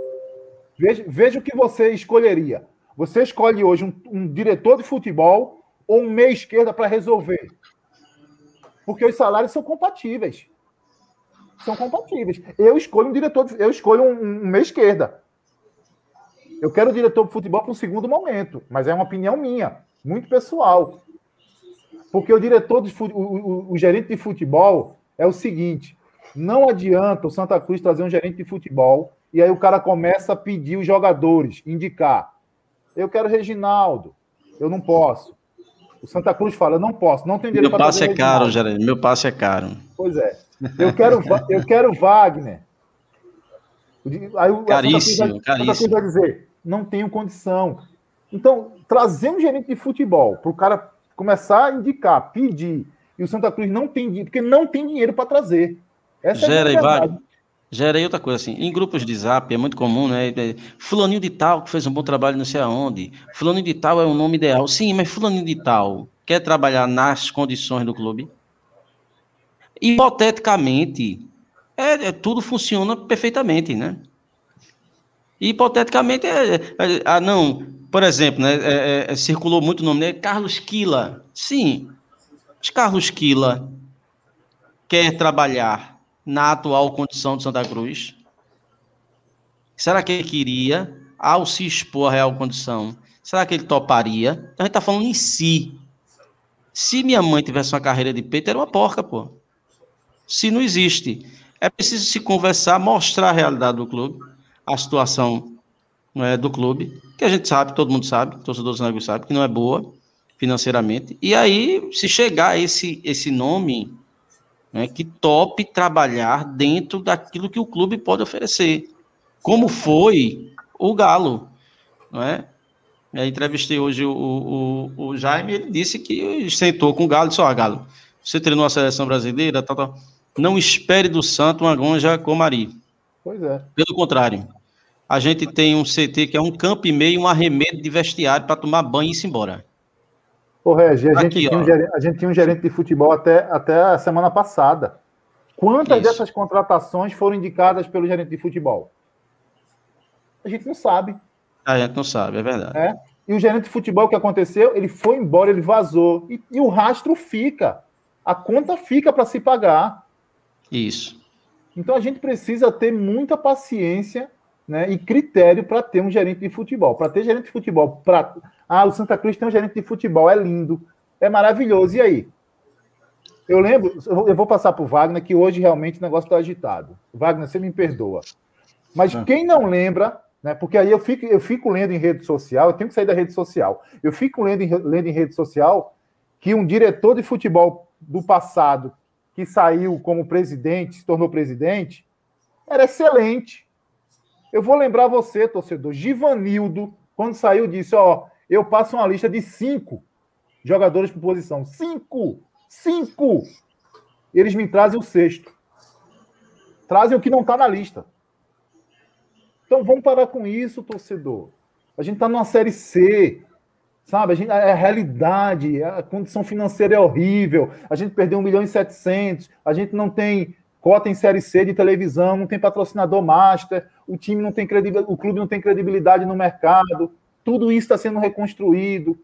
Speaker 2: veja, veja o que você escolheria. Você escolhe hoje um, um diretor de futebol ou um meia esquerda para resolver. Porque os salários são compatíveis. São compatíveis. Eu escolho um diretor, eu escolho um, um meia esquerda. Eu quero o diretor de futebol para um segundo momento, mas é uma opinião minha, muito pessoal. Porque o diretor de o, o, o gerente de futebol é o seguinte: não adianta o Santa Cruz trazer um gerente de futebol e aí o cara começa a pedir os jogadores, indicar. Eu quero Reginaldo, eu não posso. O Santa Cruz fala, não posso, não tem
Speaker 5: direito Meu passe é caro, Geraldo. Meu passe é caro.
Speaker 2: Pois é. Eu quero, eu quero Wagner.
Speaker 5: Aí o caríssimo,
Speaker 2: Santa Cruz, vai, Santa Cruz vai dizer, não tenho condição. Então, trazer um gerente de futebol para o cara começar a indicar, pedir, e o Santa Cruz não tem dinheiro, porque não tem dinheiro para trazer.
Speaker 5: Essa Gera é Wagner. Gera aí outra coisa assim, em grupos de zap é muito comum, né? Fulaninho de tal que fez um bom trabalho não sei aonde. Fulaninho de tal é o nome ideal. Sim, mas fulaninho de tal quer trabalhar nas condições do clube? Hipoteticamente, é, é tudo funciona perfeitamente, né? Hipoteticamente, é, é, ah, não, por exemplo, né, é, é, circulou muito o nome, né? Carlos Quila. Sim, Carlos Quila quer trabalhar na atual condição de Santa Cruz? Será que ele queria, ao se expor à real condição, será que ele toparia? Então a gente está falando em si. Se minha mãe tivesse uma carreira de peito, era uma porca, pô. Se não existe. É preciso se conversar, mostrar a realidade do clube, a situação é, do clube, que a gente sabe, todo mundo sabe, torcedor do Santa Cruz sabe, que não é boa financeiramente. E aí, se chegar esse, esse nome né, que tope trabalhar dentro daquilo que o clube pode oferecer, como foi o Galo. Não é? Eu entrevistei hoje o, o, o Jaime, ele disse que sentou com o Galo e disse, ó, oh, Galo, você treinou a seleção brasileira, tal, tal. não espere do Santo uma gonja com Ari.
Speaker 2: Pois é.
Speaker 5: Pelo contrário, a gente tem um CT que é um campo e meio, um arremedo de vestiário para tomar banho e ir embora.
Speaker 2: Ô, Regi, a, gente tinha um gerente, a gente tinha um gerente de futebol até, até a semana passada. Quantas Isso. dessas contratações foram indicadas pelo gerente de futebol? A gente não sabe.
Speaker 5: A gente não sabe, é verdade.
Speaker 2: É? E o gerente de futebol, o que aconteceu? Ele foi embora, ele vazou. E, e o rastro fica. A conta fica para se pagar.
Speaker 5: Isso.
Speaker 2: Então a gente precisa ter muita paciência né, e critério para ter um gerente de futebol. Para ter gerente de futebol, para ah, o Santa Cruz tem um gerente de futebol, é lindo, é maravilhoso. E aí? Eu lembro, eu vou passar para o Wagner, que hoje realmente o negócio está agitado. Wagner, você me perdoa. Mas quem não lembra, né? Porque aí eu fico, eu fico lendo em rede social, eu tenho que sair da rede social. Eu fico lendo em, lendo em rede social que um diretor de futebol do passado, que saiu como presidente, se tornou presidente, era excelente. Eu vou lembrar você, torcedor, Givanildo, quando saiu, disse: Ó, eu passo uma lista de cinco jogadores por posição. Cinco! Cinco! Eles me trazem o sexto. Trazem o que não está na lista. Então vamos parar com isso, torcedor. A gente está numa série C, sabe? A, gente, é a realidade, a condição financeira é horrível. A gente perdeu 1 milhão e 700, a gente não tem cota em série C de televisão, não tem patrocinador master, o time não tem credibilidade, o clube não tem credibilidade no mercado. Tudo isso está sendo reconstruído.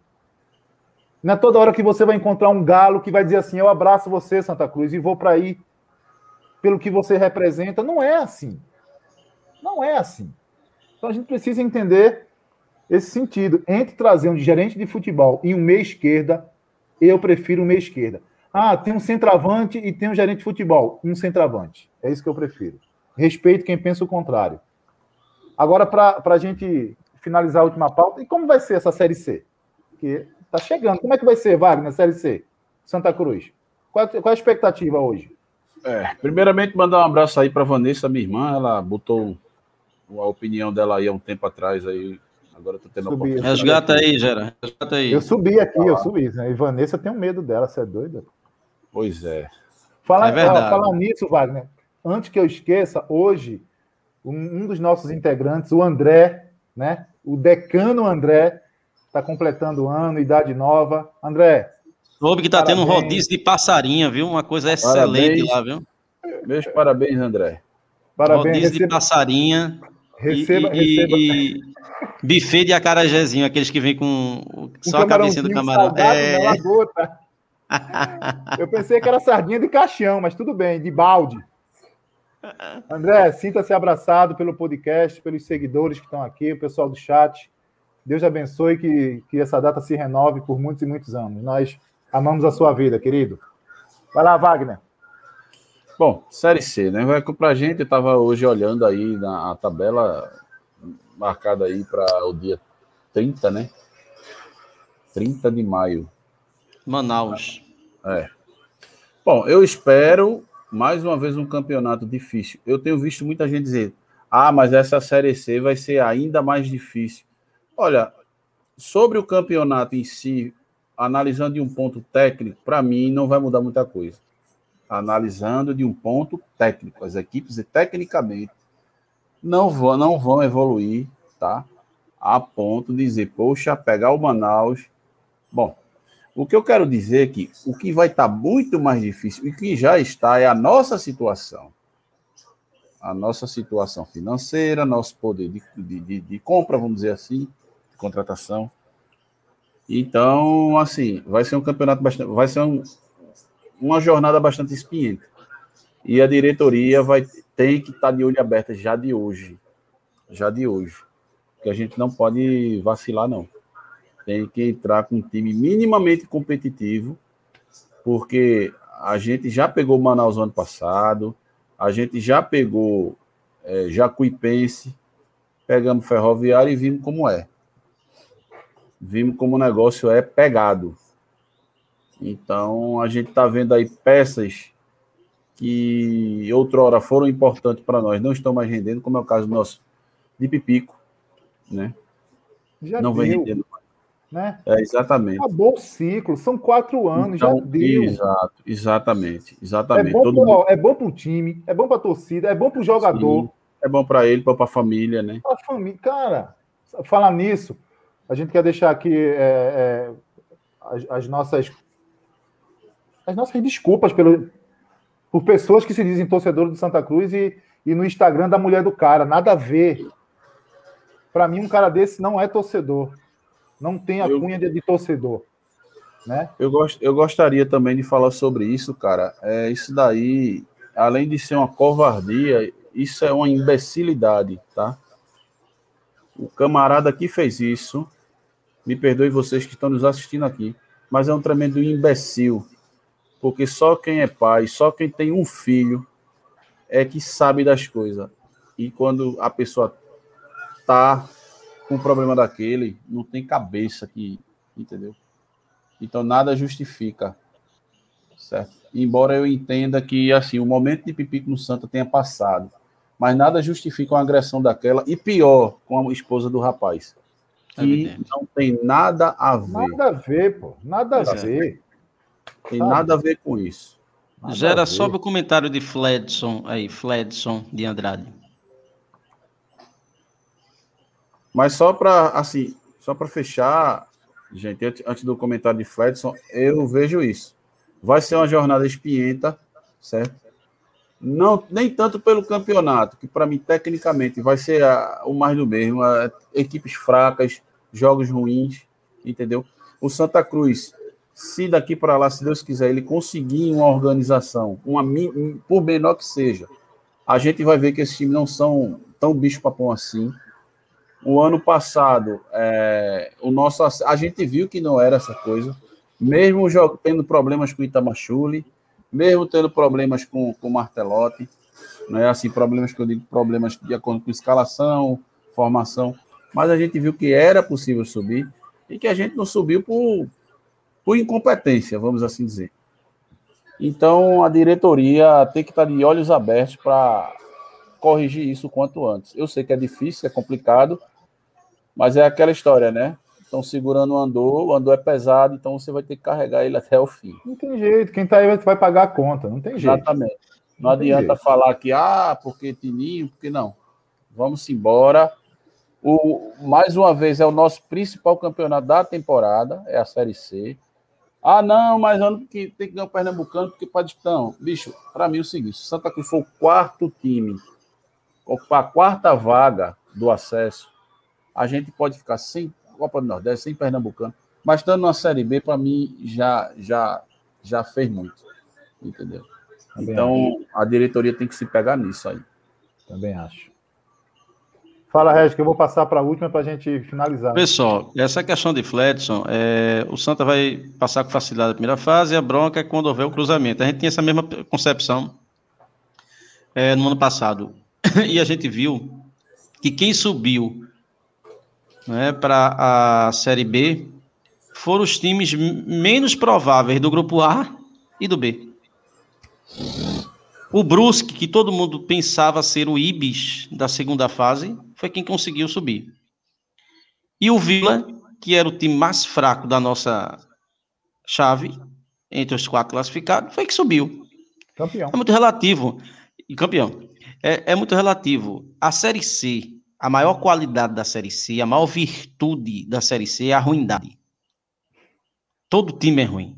Speaker 2: Não é toda hora que você vai encontrar um galo que vai dizer assim: Eu abraço você, Santa Cruz, e vou para aí pelo que você representa. Não é assim. Não é assim. Então a gente precisa entender esse sentido. Entre trazer um gerente de futebol e um meia esquerda, eu prefiro um meia esquerda. Ah, tem um centroavante e tem um gerente de futebol. Um centroavante. É isso que eu prefiro. Respeito quem pensa o contrário. Agora, para a gente finalizar a última pauta. E como vai ser essa Série C? Que está chegando. Como é que vai ser, Wagner, Série C? Santa Cruz. Qual, qual é a expectativa hoje?
Speaker 4: É, primeiramente, mandar um abraço aí para Vanessa, minha irmã. Ela botou a opinião dela aí há um tempo atrás. Aí, agora eu tô tendo
Speaker 5: subi, a Resgata aí, Gera. Resgata aí.
Speaker 2: Eu subi aqui, eu subi. Né? E Vanessa tem um medo dela, você é doida?
Speaker 4: Pois é.
Speaker 2: Fala, é falar nisso, Wagner. Antes que eu esqueça, hoje um, um dos nossos integrantes, o André, né? O decano André, está completando o ano, idade nova. André.
Speaker 5: Soube que está tendo um rodízio de passarinha, viu? Uma coisa excelente parabéns. lá, viu?
Speaker 4: Meus parabéns, André.
Speaker 5: Parabéns. Rodízio receba... de passarinha. Receba, e, receba. E, buffet de acarajézinho, aqueles que vem com um só a cabecinha do camarão. É...
Speaker 2: Eu pensei que era sardinha de caixão, mas tudo bem, de balde. André, sinta-se abraçado pelo podcast, pelos seguidores que estão aqui, o pessoal do chat. Deus abençoe que, que essa data se renove por muitos e muitos anos. Nós amamos a sua vida, querido. Vai lá, Wagner.
Speaker 4: Bom, Série C, né? Vai pra gente, eu estava hoje olhando aí na tabela marcada aí para o dia 30, né? 30 de maio.
Speaker 5: Manaus.
Speaker 4: É. Bom, eu espero mais uma vez um campeonato difícil. Eu tenho visto muita gente dizer: ah, mas essa Série C vai ser ainda mais difícil. Olha, sobre o campeonato em si, analisando de um ponto técnico, para mim não vai mudar muita coisa. Analisando de um ponto técnico, as equipes tecnicamente não vão, não vão evoluir, tá? A ponto de dizer, poxa, pegar o Manaus. Bom, o que eu quero dizer é que o que vai estar tá muito mais difícil e que já está é a nossa situação. A nossa situação financeira, nosso poder de, de, de compra, vamos dizer assim, de contratação. Então, assim, vai ser um campeonato bastante. Vai ser um, uma jornada bastante espinhenta. E a diretoria vai ter que estar tá de olho aberto já de hoje. Já de hoje. Porque a gente não pode vacilar, não tem que entrar com um time minimamente competitivo, porque a gente já pegou Manaus ano passado, a gente já pegou é, Jacuipense, pegamos Ferroviário e vimos como é. Vimos como o negócio é pegado. Então, a gente está vendo aí peças que outrora foram importantes para nós, não estão mais rendendo, como é o caso nosso de Pipico, né?
Speaker 2: Já não deu. vem rendendo mais. Né?
Speaker 4: É, exatamente.
Speaker 2: Acabou o ciclo, são quatro anos, então, já deu.
Speaker 4: Exato, exatamente, exatamente.
Speaker 2: É bom, Todo pro, é bom para o time, é bom para a torcida, é bom para o jogador. Sim,
Speaker 4: é bom para ele, para a família, né?
Speaker 2: A família, cara, falar nisso, a gente quer deixar aqui é, é, as, as, nossas as nossas desculpas pelo, por pessoas que se dizem torcedores do Santa Cruz e, e no Instagram da mulher do cara, nada a ver. Para mim, um cara desse não é torcedor não tem a eu, cunha de, de, torcedor. Né?
Speaker 4: Eu, gost, eu gostaria também de falar sobre isso, cara. É, isso daí, além de ser uma covardia, isso é uma imbecilidade, tá? O camarada que fez isso, me perdoe vocês que estão nos assistindo aqui, mas é um tremendo imbecil. Porque só quem é pai, só quem tem um filho, é que sabe das coisas. E quando a pessoa tá com um problema daquele, não tem cabeça que, entendeu? Então nada justifica, certo? Embora eu entenda que assim o momento de Pipico no Santa tenha passado, mas nada justifica uma agressão daquela e pior com a esposa do rapaz, que é não tem nada a ver.
Speaker 2: Nada a ver, pô, nada a é. ver.
Speaker 4: Tem Sabe? nada a ver com isso.
Speaker 5: Nada Gera só o comentário de Fledson aí, Fledson de Andrade.
Speaker 4: Mas só para assim, só para fechar, gente, antes do comentário de Fredson, eu vejo isso. Vai ser uma jornada espienta, certo? Não, nem tanto pelo campeonato, que para mim tecnicamente vai ser a, o mais do mesmo, a, equipes fracas, jogos ruins, entendeu? O Santa Cruz, se daqui para lá, se Deus quiser, ele conseguir uma organização, uma por menor que seja, a gente vai ver que esses times não são tão bicho papão assim, o ano passado, é, o nosso, a gente viu que não era essa coisa, mesmo tendo problemas com Itamachule, mesmo tendo problemas com o Martelotti, né, assim, problemas que eu digo, problemas de acordo com escalação, formação, mas a gente viu que era possível subir e que a gente não subiu por, por incompetência, vamos assim dizer. Então, a diretoria tem que estar de olhos abertos para corrigir isso o quanto antes. Eu sei que é difícil, é complicado, mas é aquela história, né? Estão segurando o andor, o andor é pesado, então você vai ter que carregar ele até o fim.
Speaker 2: Não tem jeito, quem está aí vai pagar a conta, não tem jeito.
Speaker 4: Exatamente. Não, não adianta jeito. falar que, ah, porque Tininho, porque não. Vamos embora. O, mais uma vez, é o nosso principal campeonato da temporada, é a Série C. Ah, não, mas ano que tem que ganhar o Pernambucano, porque pode disputar. Bicho, para mim é o seguinte: Santa Cruz foi o quarto time, a quarta vaga do acesso. A gente pode ficar sem Copa do Nordeste, sem Pernambucano, mas estando na Série B, para mim, já, já, já fez muito. Entendeu? Também então, acho. a diretoria tem que se pegar nisso aí.
Speaker 2: Também acho. Fala, Regis, que eu vou passar para a última para a gente finalizar.
Speaker 5: Pessoal, essa questão de Fletson, é, o Santa vai passar com facilidade a primeira fase e a bronca é quando houver o cruzamento. A gente tinha essa mesma concepção é, no ano passado. E a gente viu que quem subiu né, para a Série B foram os times menos prováveis do grupo A e do B. O Brusque, que todo mundo pensava ser o Ibis da segunda fase, foi quem conseguiu subir. E o Vila, que era o time mais fraco da nossa chave, entre os quatro classificados, foi que subiu.
Speaker 2: Campeão.
Speaker 5: É muito relativo. E campeão. É, é muito relativo. A Série C, a maior qualidade da Série C, a maior virtude da Série C é a ruindade. Todo time é ruim.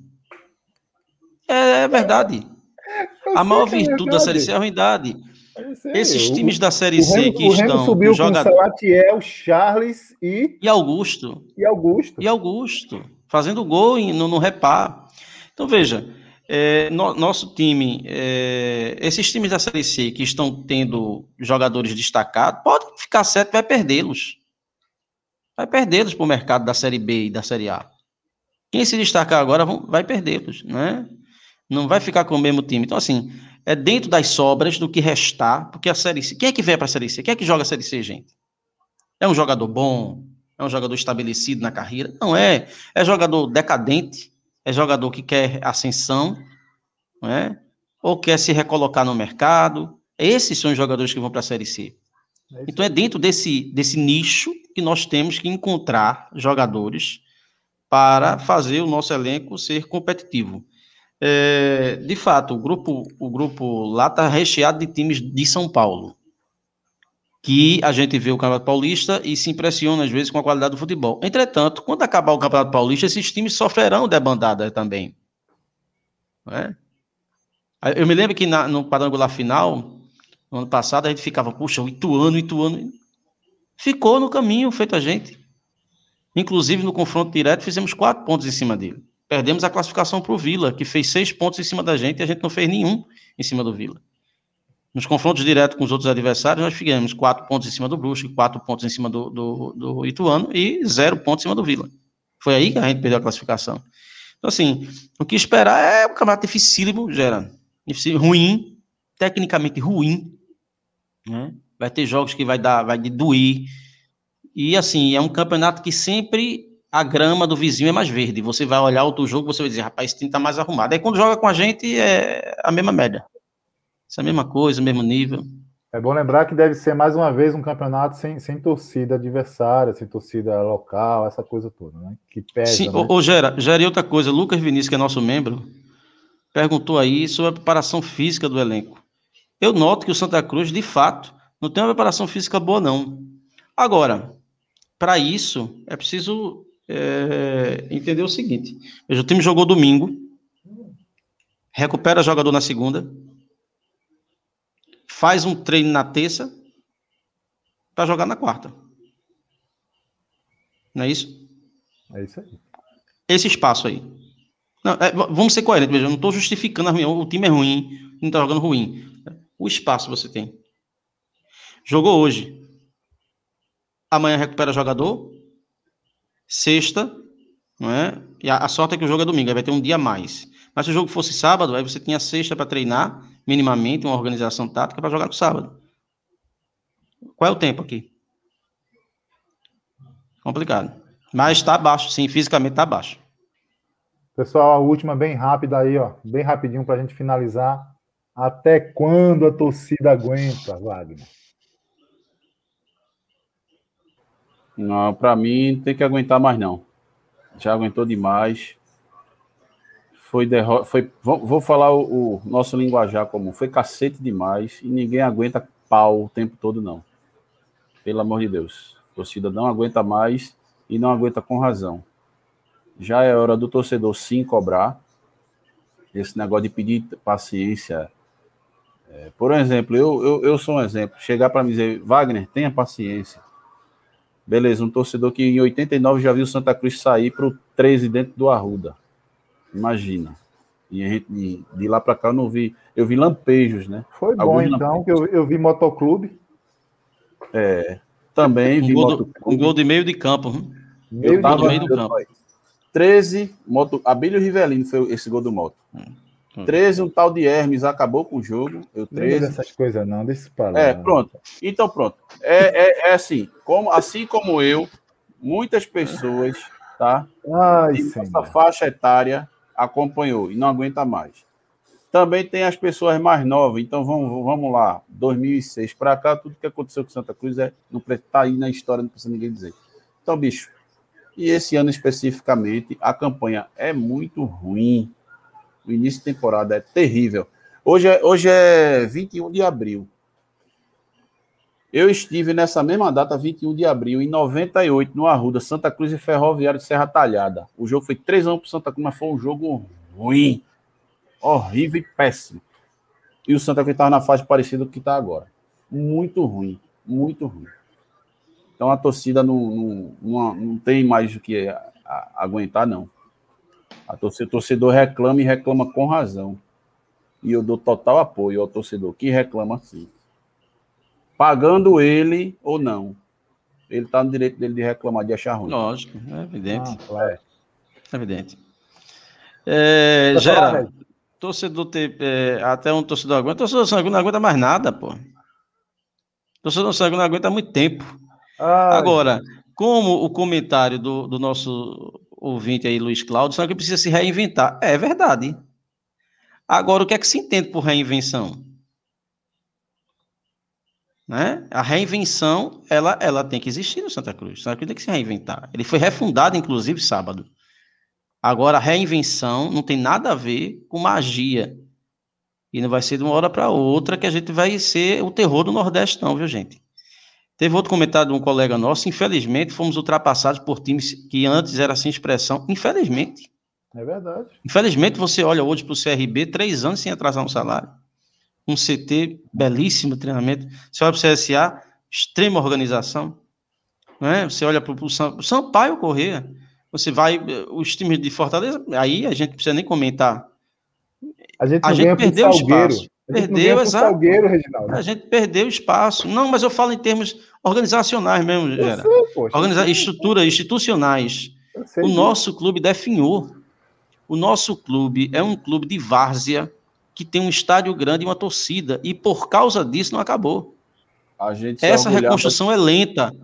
Speaker 5: É, é verdade a maior é virtude da Série C é a ruindade. Esses times da Série C Remo, que o estão.
Speaker 2: subiu joga... com Salatiel, Charles e.
Speaker 5: E Augusto.
Speaker 2: E Augusto.
Speaker 5: E Augusto. Fazendo gol no, no repar. Então, veja. É, no, nosso time, é, esses times da Série C que estão tendo jogadores destacados, pode ficar certo, vai perdê-los. Vai perdê-los para o mercado da Série B e da Série A. Quem se destacar agora vão, vai perdê-los, né? Não vai ficar com o mesmo time. Então, assim, é dentro das sobras do que restar, porque a Série C. Quem é que vem para a Série C? Quem é que joga a Série C, gente? É um jogador bom? É um jogador estabelecido na carreira? Não é. É jogador decadente? É jogador que quer ascensão? Não é? Ou quer se recolocar no mercado? Esses são os jogadores que vão para a Série C. É então, é dentro desse, desse nicho que nós temos que encontrar jogadores para fazer o nosso elenco ser competitivo. É, de fato, o grupo, o grupo lá está recheado de times de São Paulo. Que a gente vê o Campeonato Paulista e se impressiona às vezes com a qualidade do futebol. Entretanto, quando acabar o Campeonato Paulista, esses times sofrerão debandada também. É? Eu me lembro que na, no quadrangular final, no ano passado, a gente ficava, puxa, o Ituano, Ituano. Ficou no caminho feito a gente. Inclusive, no confronto direto, fizemos quatro pontos em cima dele. Perdemos a classificação para o Vila, que fez seis pontos em cima da gente e a gente não fez nenhum em cima do Vila. Nos confrontos diretos com os outros adversários, nós fizemos quatro pontos em cima do Brusque, quatro pontos em cima do, do, do Ituano e zero pontos em cima do Vila. Foi aí que a gente perdeu a classificação. Então, assim, o que esperar é um campeonato dificílimo, gera. ruim, tecnicamente ruim. Né? Vai ter jogos que vai dar, vai doer. E, assim, é um campeonato que sempre a grama do vizinho é mais verde. Você vai olhar outro jogo, você vai dizer, rapaz, esse time tá mais arrumado. Aí quando joga com a gente, é a mesma média. Essa é a mesma coisa, o mesmo nível.
Speaker 2: É bom lembrar que deve ser mais uma vez um campeonato sem, sem torcida adversária, sem torcida local, essa coisa toda, né? Que pesa. Sim,
Speaker 5: né? ô, Gera, Gera, outra coisa, Lucas Vinícius, que é nosso membro, perguntou aí sobre a preparação física do elenco. Eu noto que o Santa Cruz, de fato, não tem uma preparação física boa, não. Agora, para isso, é preciso é, entender o seguinte: veja, o time jogou domingo, recupera jogador na segunda, faz um treino na terça para jogar na quarta. Não é isso?
Speaker 2: É isso aí.
Speaker 5: Esse espaço aí. Não, é, vamos ser coerentes, veja, eu não estou justificando a ruim, o time é ruim, não está jogando ruim. O espaço você tem. Jogou hoje. Amanhã recupera jogador, sexta, não é? E a, a, sorte é que o jogo é domingo, aí vai ter um dia a mais. Mas se o jogo fosse sábado, aí você tinha sexta para treinar, minimamente, uma organização tática para jogar no sábado. Qual é o tempo aqui? Complicado. Mas está baixo, sim, fisicamente está baixo.
Speaker 2: Pessoal, a última bem rápida aí, ó, bem rapidinho para a gente finalizar. Até quando a torcida aguenta, Wagner?
Speaker 4: Não, para mim tem que aguentar mais não. Já aguentou demais. Foi derrota, foi vou, vou falar o, o, nosso linguajar comum, foi cacete demais e ninguém aguenta pau o tempo todo não. Pelo amor de Deus. A torcida não aguenta mais e não aguenta com razão. Já é hora do torcedor sim cobrar. Esse negócio de pedir paciência. É, por exemplo, eu, eu, eu sou um exemplo. Chegar para me dizer, Wagner, tenha paciência. Beleza, um torcedor que em 89 já viu Santa Cruz sair para o 13 dentro do Arruda. Imagina. E a gente, de, de lá para cá eu não vi. Eu vi lampejos, né?
Speaker 2: Foi bom, Alguns então, que eu, eu vi motoclube.
Speaker 4: É. Também
Speaker 5: um
Speaker 4: vi
Speaker 5: gol, do, um gol de meio de campo.
Speaker 4: Meio eu tava, meio do campo. 13, moto, Abílio Rivelino foi esse gol do moto. Hum. 13, um tal de Hermes acabou com o jogo. Eu 13.
Speaker 2: Não essas coisas não, deixa
Speaker 4: para É, pronto. Então, pronto. É, é, é, assim, como, assim como eu, muitas pessoas, tá?
Speaker 2: Ai,
Speaker 4: essa faixa etária acompanhou e não aguenta mais. Também tem as pessoas mais novas, então vamos, vamos lá, 2006 para cá, tudo que aconteceu com Santa Cruz é não está aí na história, não precisa ninguém dizer. Então, bicho, e esse ano especificamente, a campanha é muito ruim. O início de temporada é terrível. Hoje é, hoje é 21 de abril. Eu estive nessa mesma data, 21 de abril, em 98, no Arruda, Santa Cruz e Ferroviário de Serra Talhada. O jogo foi 3 a 1 para Santa Cruz, mas foi um jogo ruim, horrível e péssimo. E o Santa Cruz estava na fase parecida com o que está agora. Muito ruim, muito ruim. Então a torcida não, não, não, não tem mais o que aguentar, não. A torcida, o torcedor reclama e reclama com razão. E eu dou total apoio ao torcedor que reclama assim. Pagando ele ou não. Ele está no direito dele de reclamar, de achar ruim.
Speaker 5: Lógico, é evidente. Ah, claro. É evidente. É, Gera, torcedor ter, é, até um torcedor aguenta, torcedor sangue não aguenta mais nada, pô. Torcedor sangue não aguenta muito tempo. Ai. Agora, como o comentário do, do nosso ouvinte aí, Luiz Cláudio, sabe que precisa se reinventar. É verdade. Agora, o que é que se entende por reinvenção? Né? A reinvenção, ela, ela tem que existir no Santa Cruz. Santa Cruz tem que se reinventar. Ele foi refundado, inclusive, sábado. Agora, a reinvenção não tem nada a ver com magia. E não vai ser de uma hora para outra que a gente vai ser o terror do Nordeste, não, viu, gente? Teve outro comentário de um colega nosso, infelizmente fomos ultrapassados por times que antes era sem expressão, infelizmente.
Speaker 2: É verdade.
Speaker 5: Infelizmente você olha hoje para o CRB, três anos sem atrasar um salário. Um CT, belíssimo treinamento. Você olha para o CSA, extrema organização. Né? Você olha para o São, Sampaio Corrêa, você vai, os times de Fortaleza, aí a gente precisa nem comentar.
Speaker 2: A gente, a gente perdeu o espaço.
Speaker 5: Perdeu, exato. Salgueiro, Reginaldo. A gente perdeu espaço. Não, mas eu falo em termos organizacionais mesmo, Gera. Organiza estrutura, institucionais. O nosso clube definhou. O nosso clube é um clube de várzea que tem um estádio grande e uma torcida. E por causa disso não acabou. Essa reconstrução é lenta.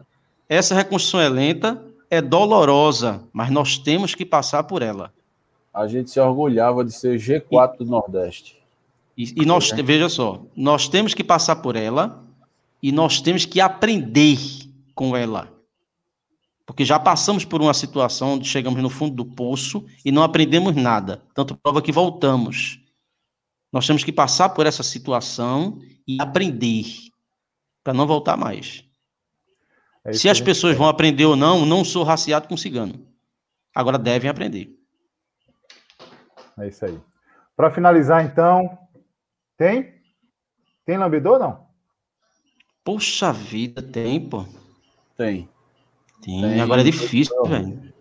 Speaker 5: Essa reconstrução é lenta, é dolorosa, mas nós temos que passar por ela.
Speaker 4: A gente se orgulhava de ser G4 e... do Nordeste.
Speaker 5: E, e nós, veja só, nós temos que passar por ela e nós temos que aprender com ela. Porque já passamos por uma situação onde chegamos no fundo do poço e não aprendemos nada. Tanto prova que voltamos. Nós temos que passar por essa situação e aprender para não voltar mais. É Se as pessoas vão aprender ou não, não sou raciado com cigano. Agora devem aprender.
Speaker 2: É isso aí. Para finalizar, então, tem? Tem lambedor não?
Speaker 5: Poxa vida, tem, pô.
Speaker 4: Tem.
Speaker 5: Tem. tem. Agora é difícil, velho.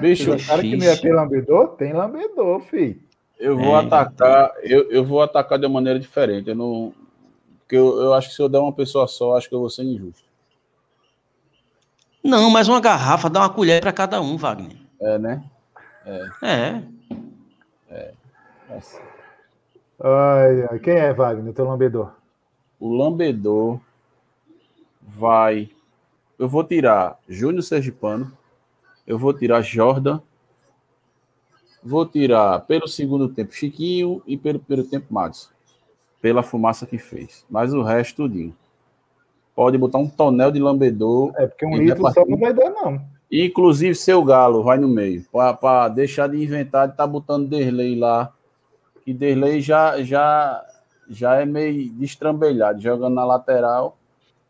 Speaker 2: Bicho, o cara que não ia ter lambedor, tem lambedor, filho.
Speaker 4: Eu vou é, atacar, eu, eu vou atacar de uma maneira diferente. Eu não. Porque eu, eu acho que se eu der uma pessoa só, acho que eu vou ser injusto.
Speaker 5: Não, mas uma garrafa dá uma colher para cada um, Wagner.
Speaker 4: É, né?
Speaker 5: É. É.
Speaker 2: é. é. Ai, ai. Quem é, Wagner, teu lambedor?
Speaker 4: O lambedor vai. Eu vou tirar Júnior Sergipano. Eu vou tirar Jordan. Vou tirar pelo segundo tempo Chiquinho e pelo primeiro tempo Madison. Pela fumaça que fez. Mas o resto, tudinho. Pode botar um tonel de lambedor.
Speaker 2: É, porque um litro só não vai dar, não.
Speaker 4: Inclusive, seu galo vai no meio. Para deixar de inventar de estar tá botando Derlei lá que Derlei já, já, já é meio destrambelhado, jogando na lateral.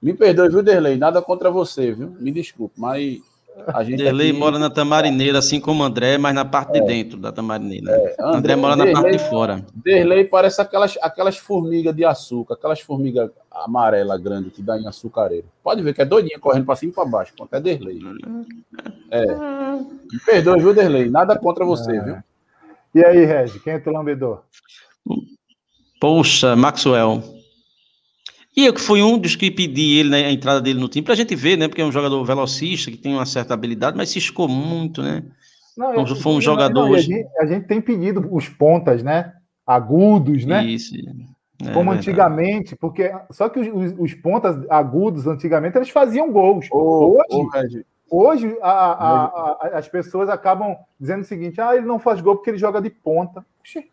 Speaker 4: Me perdoe, viu, Derlei? Nada contra você, viu? Me desculpe, mas a gente.
Speaker 5: Derlei aqui... mora na Tamarineira, assim como André, mas na parte é. de dentro da Tamarineira. É. André, André, mora Derlei, na parte de fora.
Speaker 4: Derlei parece aquelas, aquelas formigas de açúcar, aquelas formigas amarela grande que dá em açucareiro. Pode ver que é doidinha correndo para cima e para baixo. É Derlei. É. Me perdoe, viu, Derlei? Nada contra você, é. viu?
Speaker 2: E aí, Regi, quem é teu lambedor?
Speaker 5: Poxa, Maxwell. E eu que fui um dos que pedi ele, né, a entrada dele no time, para a gente ver, né? Porque é um jogador velocista, que tem uma certa habilidade, mas ciscou muito, né? Não, então, foi um jogador. Não,
Speaker 2: a, gente, a, gente, tem pedido os pontas, né? Agudos, né? Isso. É, Como antigamente, porque só que os, os, pontas agudos antigamente eles faziam gols. hoje, hoje a, a, as pessoas acabam dizendo o seguinte: ah, ele não faz gol porque ele joga de ponta. Oxi.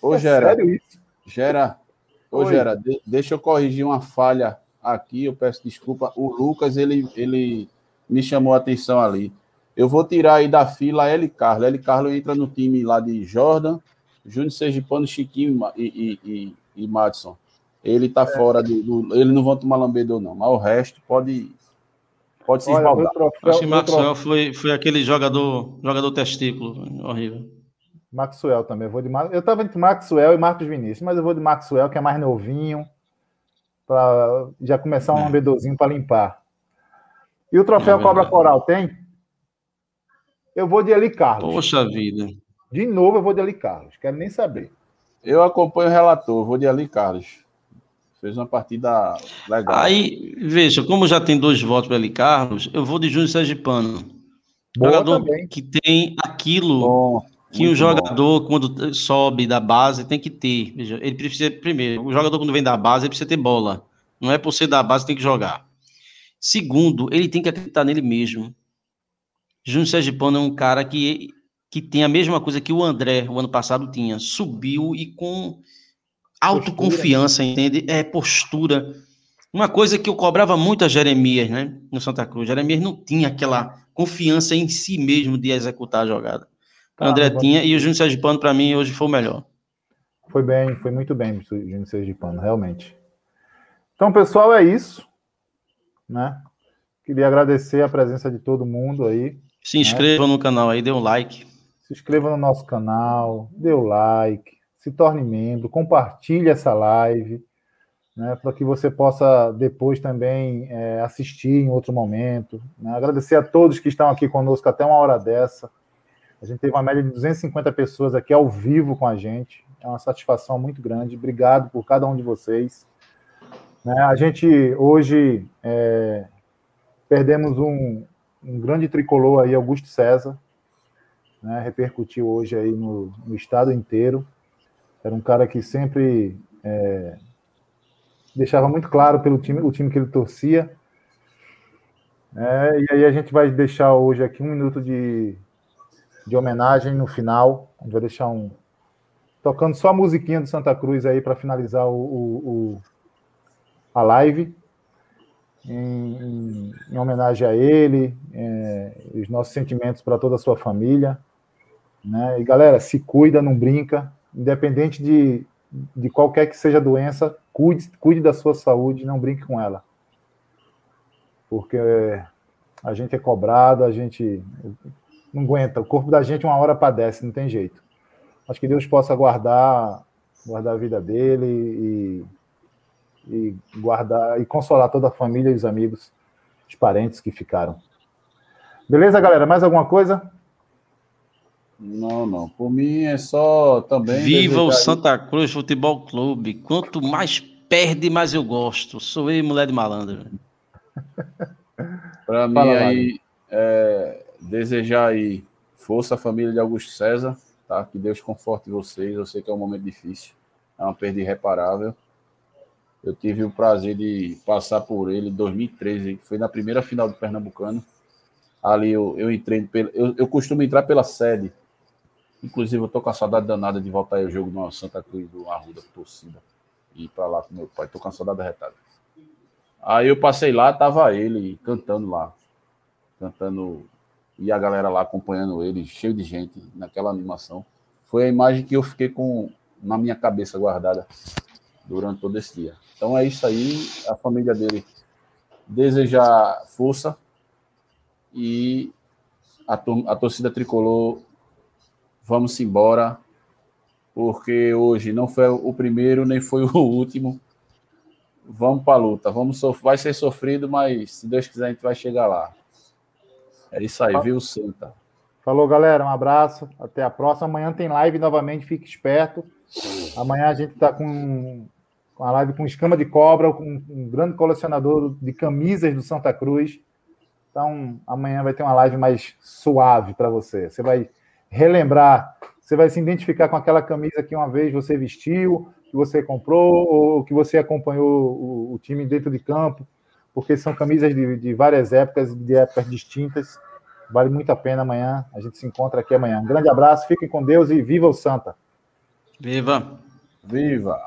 Speaker 4: Ô, é Gera, sério isso? Gera, Ô, Gera, de, deixa eu corrigir uma falha aqui, eu peço desculpa. O Lucas, ele, ele me chamou a atenção ali. Eu vou tirar aí da fila L. Carlos. L. Carlos entra no time lá de Jordan, Júnior Sergipano, Chiquinho e, e, e, e Madison. Ele tá é. fora do, do, Ele não vão tomar lambedor, não. Mas o resto pode. Pode se esbaldar.
Speaker 5: Acho que Maxwell foi, foi aquele jogador, jogador testículo. Horrível.
Speaker 2: Maxwell também. Eu vou de Eu estava entre Maxwell e Marcos Vinícius, mas eu vou de Maxwell, que é mais novinho, para já começar um é. lambedorzinho para limpar. E o troféu é Cobra Coral tem? Eu vou de Eli Carlos.
Speaker 5: Poxa vida.
Speaker 2: De novo, eu vou de Eli Carlos. Quero nem saber.
Speaker 4: Eu acompanho o relator, vou de Ali Carlos. Fez uma partida legal.
Speaker 5: Aí, veja, como já tem dois votos para Ali Carlos, eu vou de Júnior Sergipano. Boa jogador também. que tem aquilo Bom. Que Muito o jogador, bom. quando sobe da base, tem que ter. Ele precisa, primeiro, o jogador, quando vem da base, ele precisa ter bola. Não é por ser da base, tem que jogar. Segundo, ele tem que acreditar nele mesmo. Júnior Sergipano é um cara que, que tem a mesma coisa que o André, o ano passado, tinha. Subiu e com autoconfiança, entende? É, postura. Uma coisa que eu cobrava muito a Jeremias, né? No Santa Cruz. Jeremias não tinha aquela confiança em si mesmo de executar a jogada. André tinha e o Júnior Sergipano, para mim, hoje foi o melhor.
Speaker 2: Foi bem, foi muito bem o Júnior Sergipano, realmente. Então, pessoal, é isso. Né? Queria agradecer a presença de todo mundo aí.
Speaker 5: Se inscreva né? no canal aí, dê um like.
Speaker 2: Se inscreva no nosso canal, dê o um like, se torne membro, compartilhe essa live, né, para que você possa depois também é, assistir em outro momento. Né? Agradecer a todos que estão aqui conosco até uma hora dessa. A gente teve uma média de 250 pessoas aqui ao vivo com a gente. É uma satisfação muito grande. Obrigado por cada um de vocês. Né, a gente hoje é, perdemos um, um, grande tricolor aí, Augusto César, né, repercutiu hoje aí no, no, estado inteiro. Era um cara que sempre é, deixava muito claro pelo time, o time que ele torcia. É, e aí a gente vai deixar hoje aqui um minuto de de homenagem no final. A gente vai deixar um. Tocando só a musiquinha do Santa Cruz aí para finalizar o, o, o, a live. Em, em, em, homenagem a ele, é, os nossos sentimentos para toda a sua família. Né? E galera, se cuida, não brinca, independente de, de qualquer que seja a doença, cuide, cuide da sua saúde, não brinque com ela. Porque a gente é cobrado, a gente não aguenta. O corpo da gente uma hora padece, não tem jeito. Acho que Deus possa guardar, guardar a vida dele e, e guardar e consolar toda a família e os amigos, os parentes que ficaram. Beleza, galera? Mais alguma coisa?
Speaker 4: Não, não. Por mim é só também.
Speaker 5: Viva o Santa Cruz Futebol Clube. Quanto mais perde, mais eu gosto. Sou eu, mulher de malandro.
Speaker 4: Para mim aí, é, desejar aí força à família de Augusto César, tá? Que Deus conforte vocês. Eu sei que é um momento difícil, é uma perda irreparável. Eu tive o prazer de passar por ele em 2013, foi na primeira final do Pernambucano. Ali eu, eu entrei, eu, eu costumo entrar pela sede. Inclusive, eu tô com a saudade danada de voltar aí o jogo no Santa Cruz do Arruda, torcida. E ir para lá com meu pai. Tô com a saudade arretada. Aí eu passei lá, tava ele cantando lá. Cantando e a galera lá acompanhando ele, cheio de gente naquela animação. Foi a imagem que eu fiquei com na minha cabeça guardada durante todo esse dia. Então é isso aí, a família dele desejar força e a, a torcida tricolor, vamos embora, porque hoje não foi o primeiro nem foi o último. Vamos para a luta, vamos vai ser sofrido, mas se Deus quiser a gente vai chegar lá. É isso aí, viu, Santa?
Speaker 2: Falou, galera. Um abraço. Até a próxima. Amanhã tem live novamente. Fique esperto. Amanhã a gente está com uma live com escama de cobra, com um grande colecionador de camisas do Santa Cruz. Então, amanhã vai ter uma live mais suave para você. Você vai relembrar, você vai se identificar com aquela camisa que uma vez você vestiu, que você comprou, ou que você acompanhou o, o time dentro de campo, porque são camisas de, de várias épocas, de épocas distintas. Vale muito a pena amanhã. A gente se encontra aqui amanhã. Um grande abraço, fiquem com Deus e viva o Santa!
Speaker 5: Viva!
Speaker 4: Viva!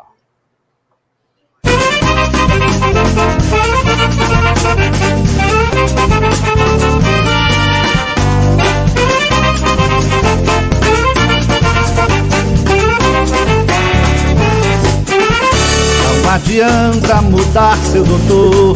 Speaker 1: Não adianta mudar seu doutor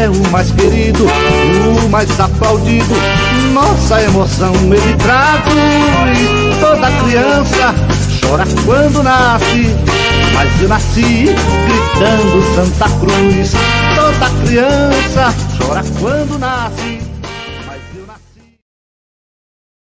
Speaker 1: É o mais querido, o mais aplaudido. Nossa emoção ele traduz. Toda criança chora quando nasce mas eu nasci gritando Santa Cruz. Toda criança chora quando nasce.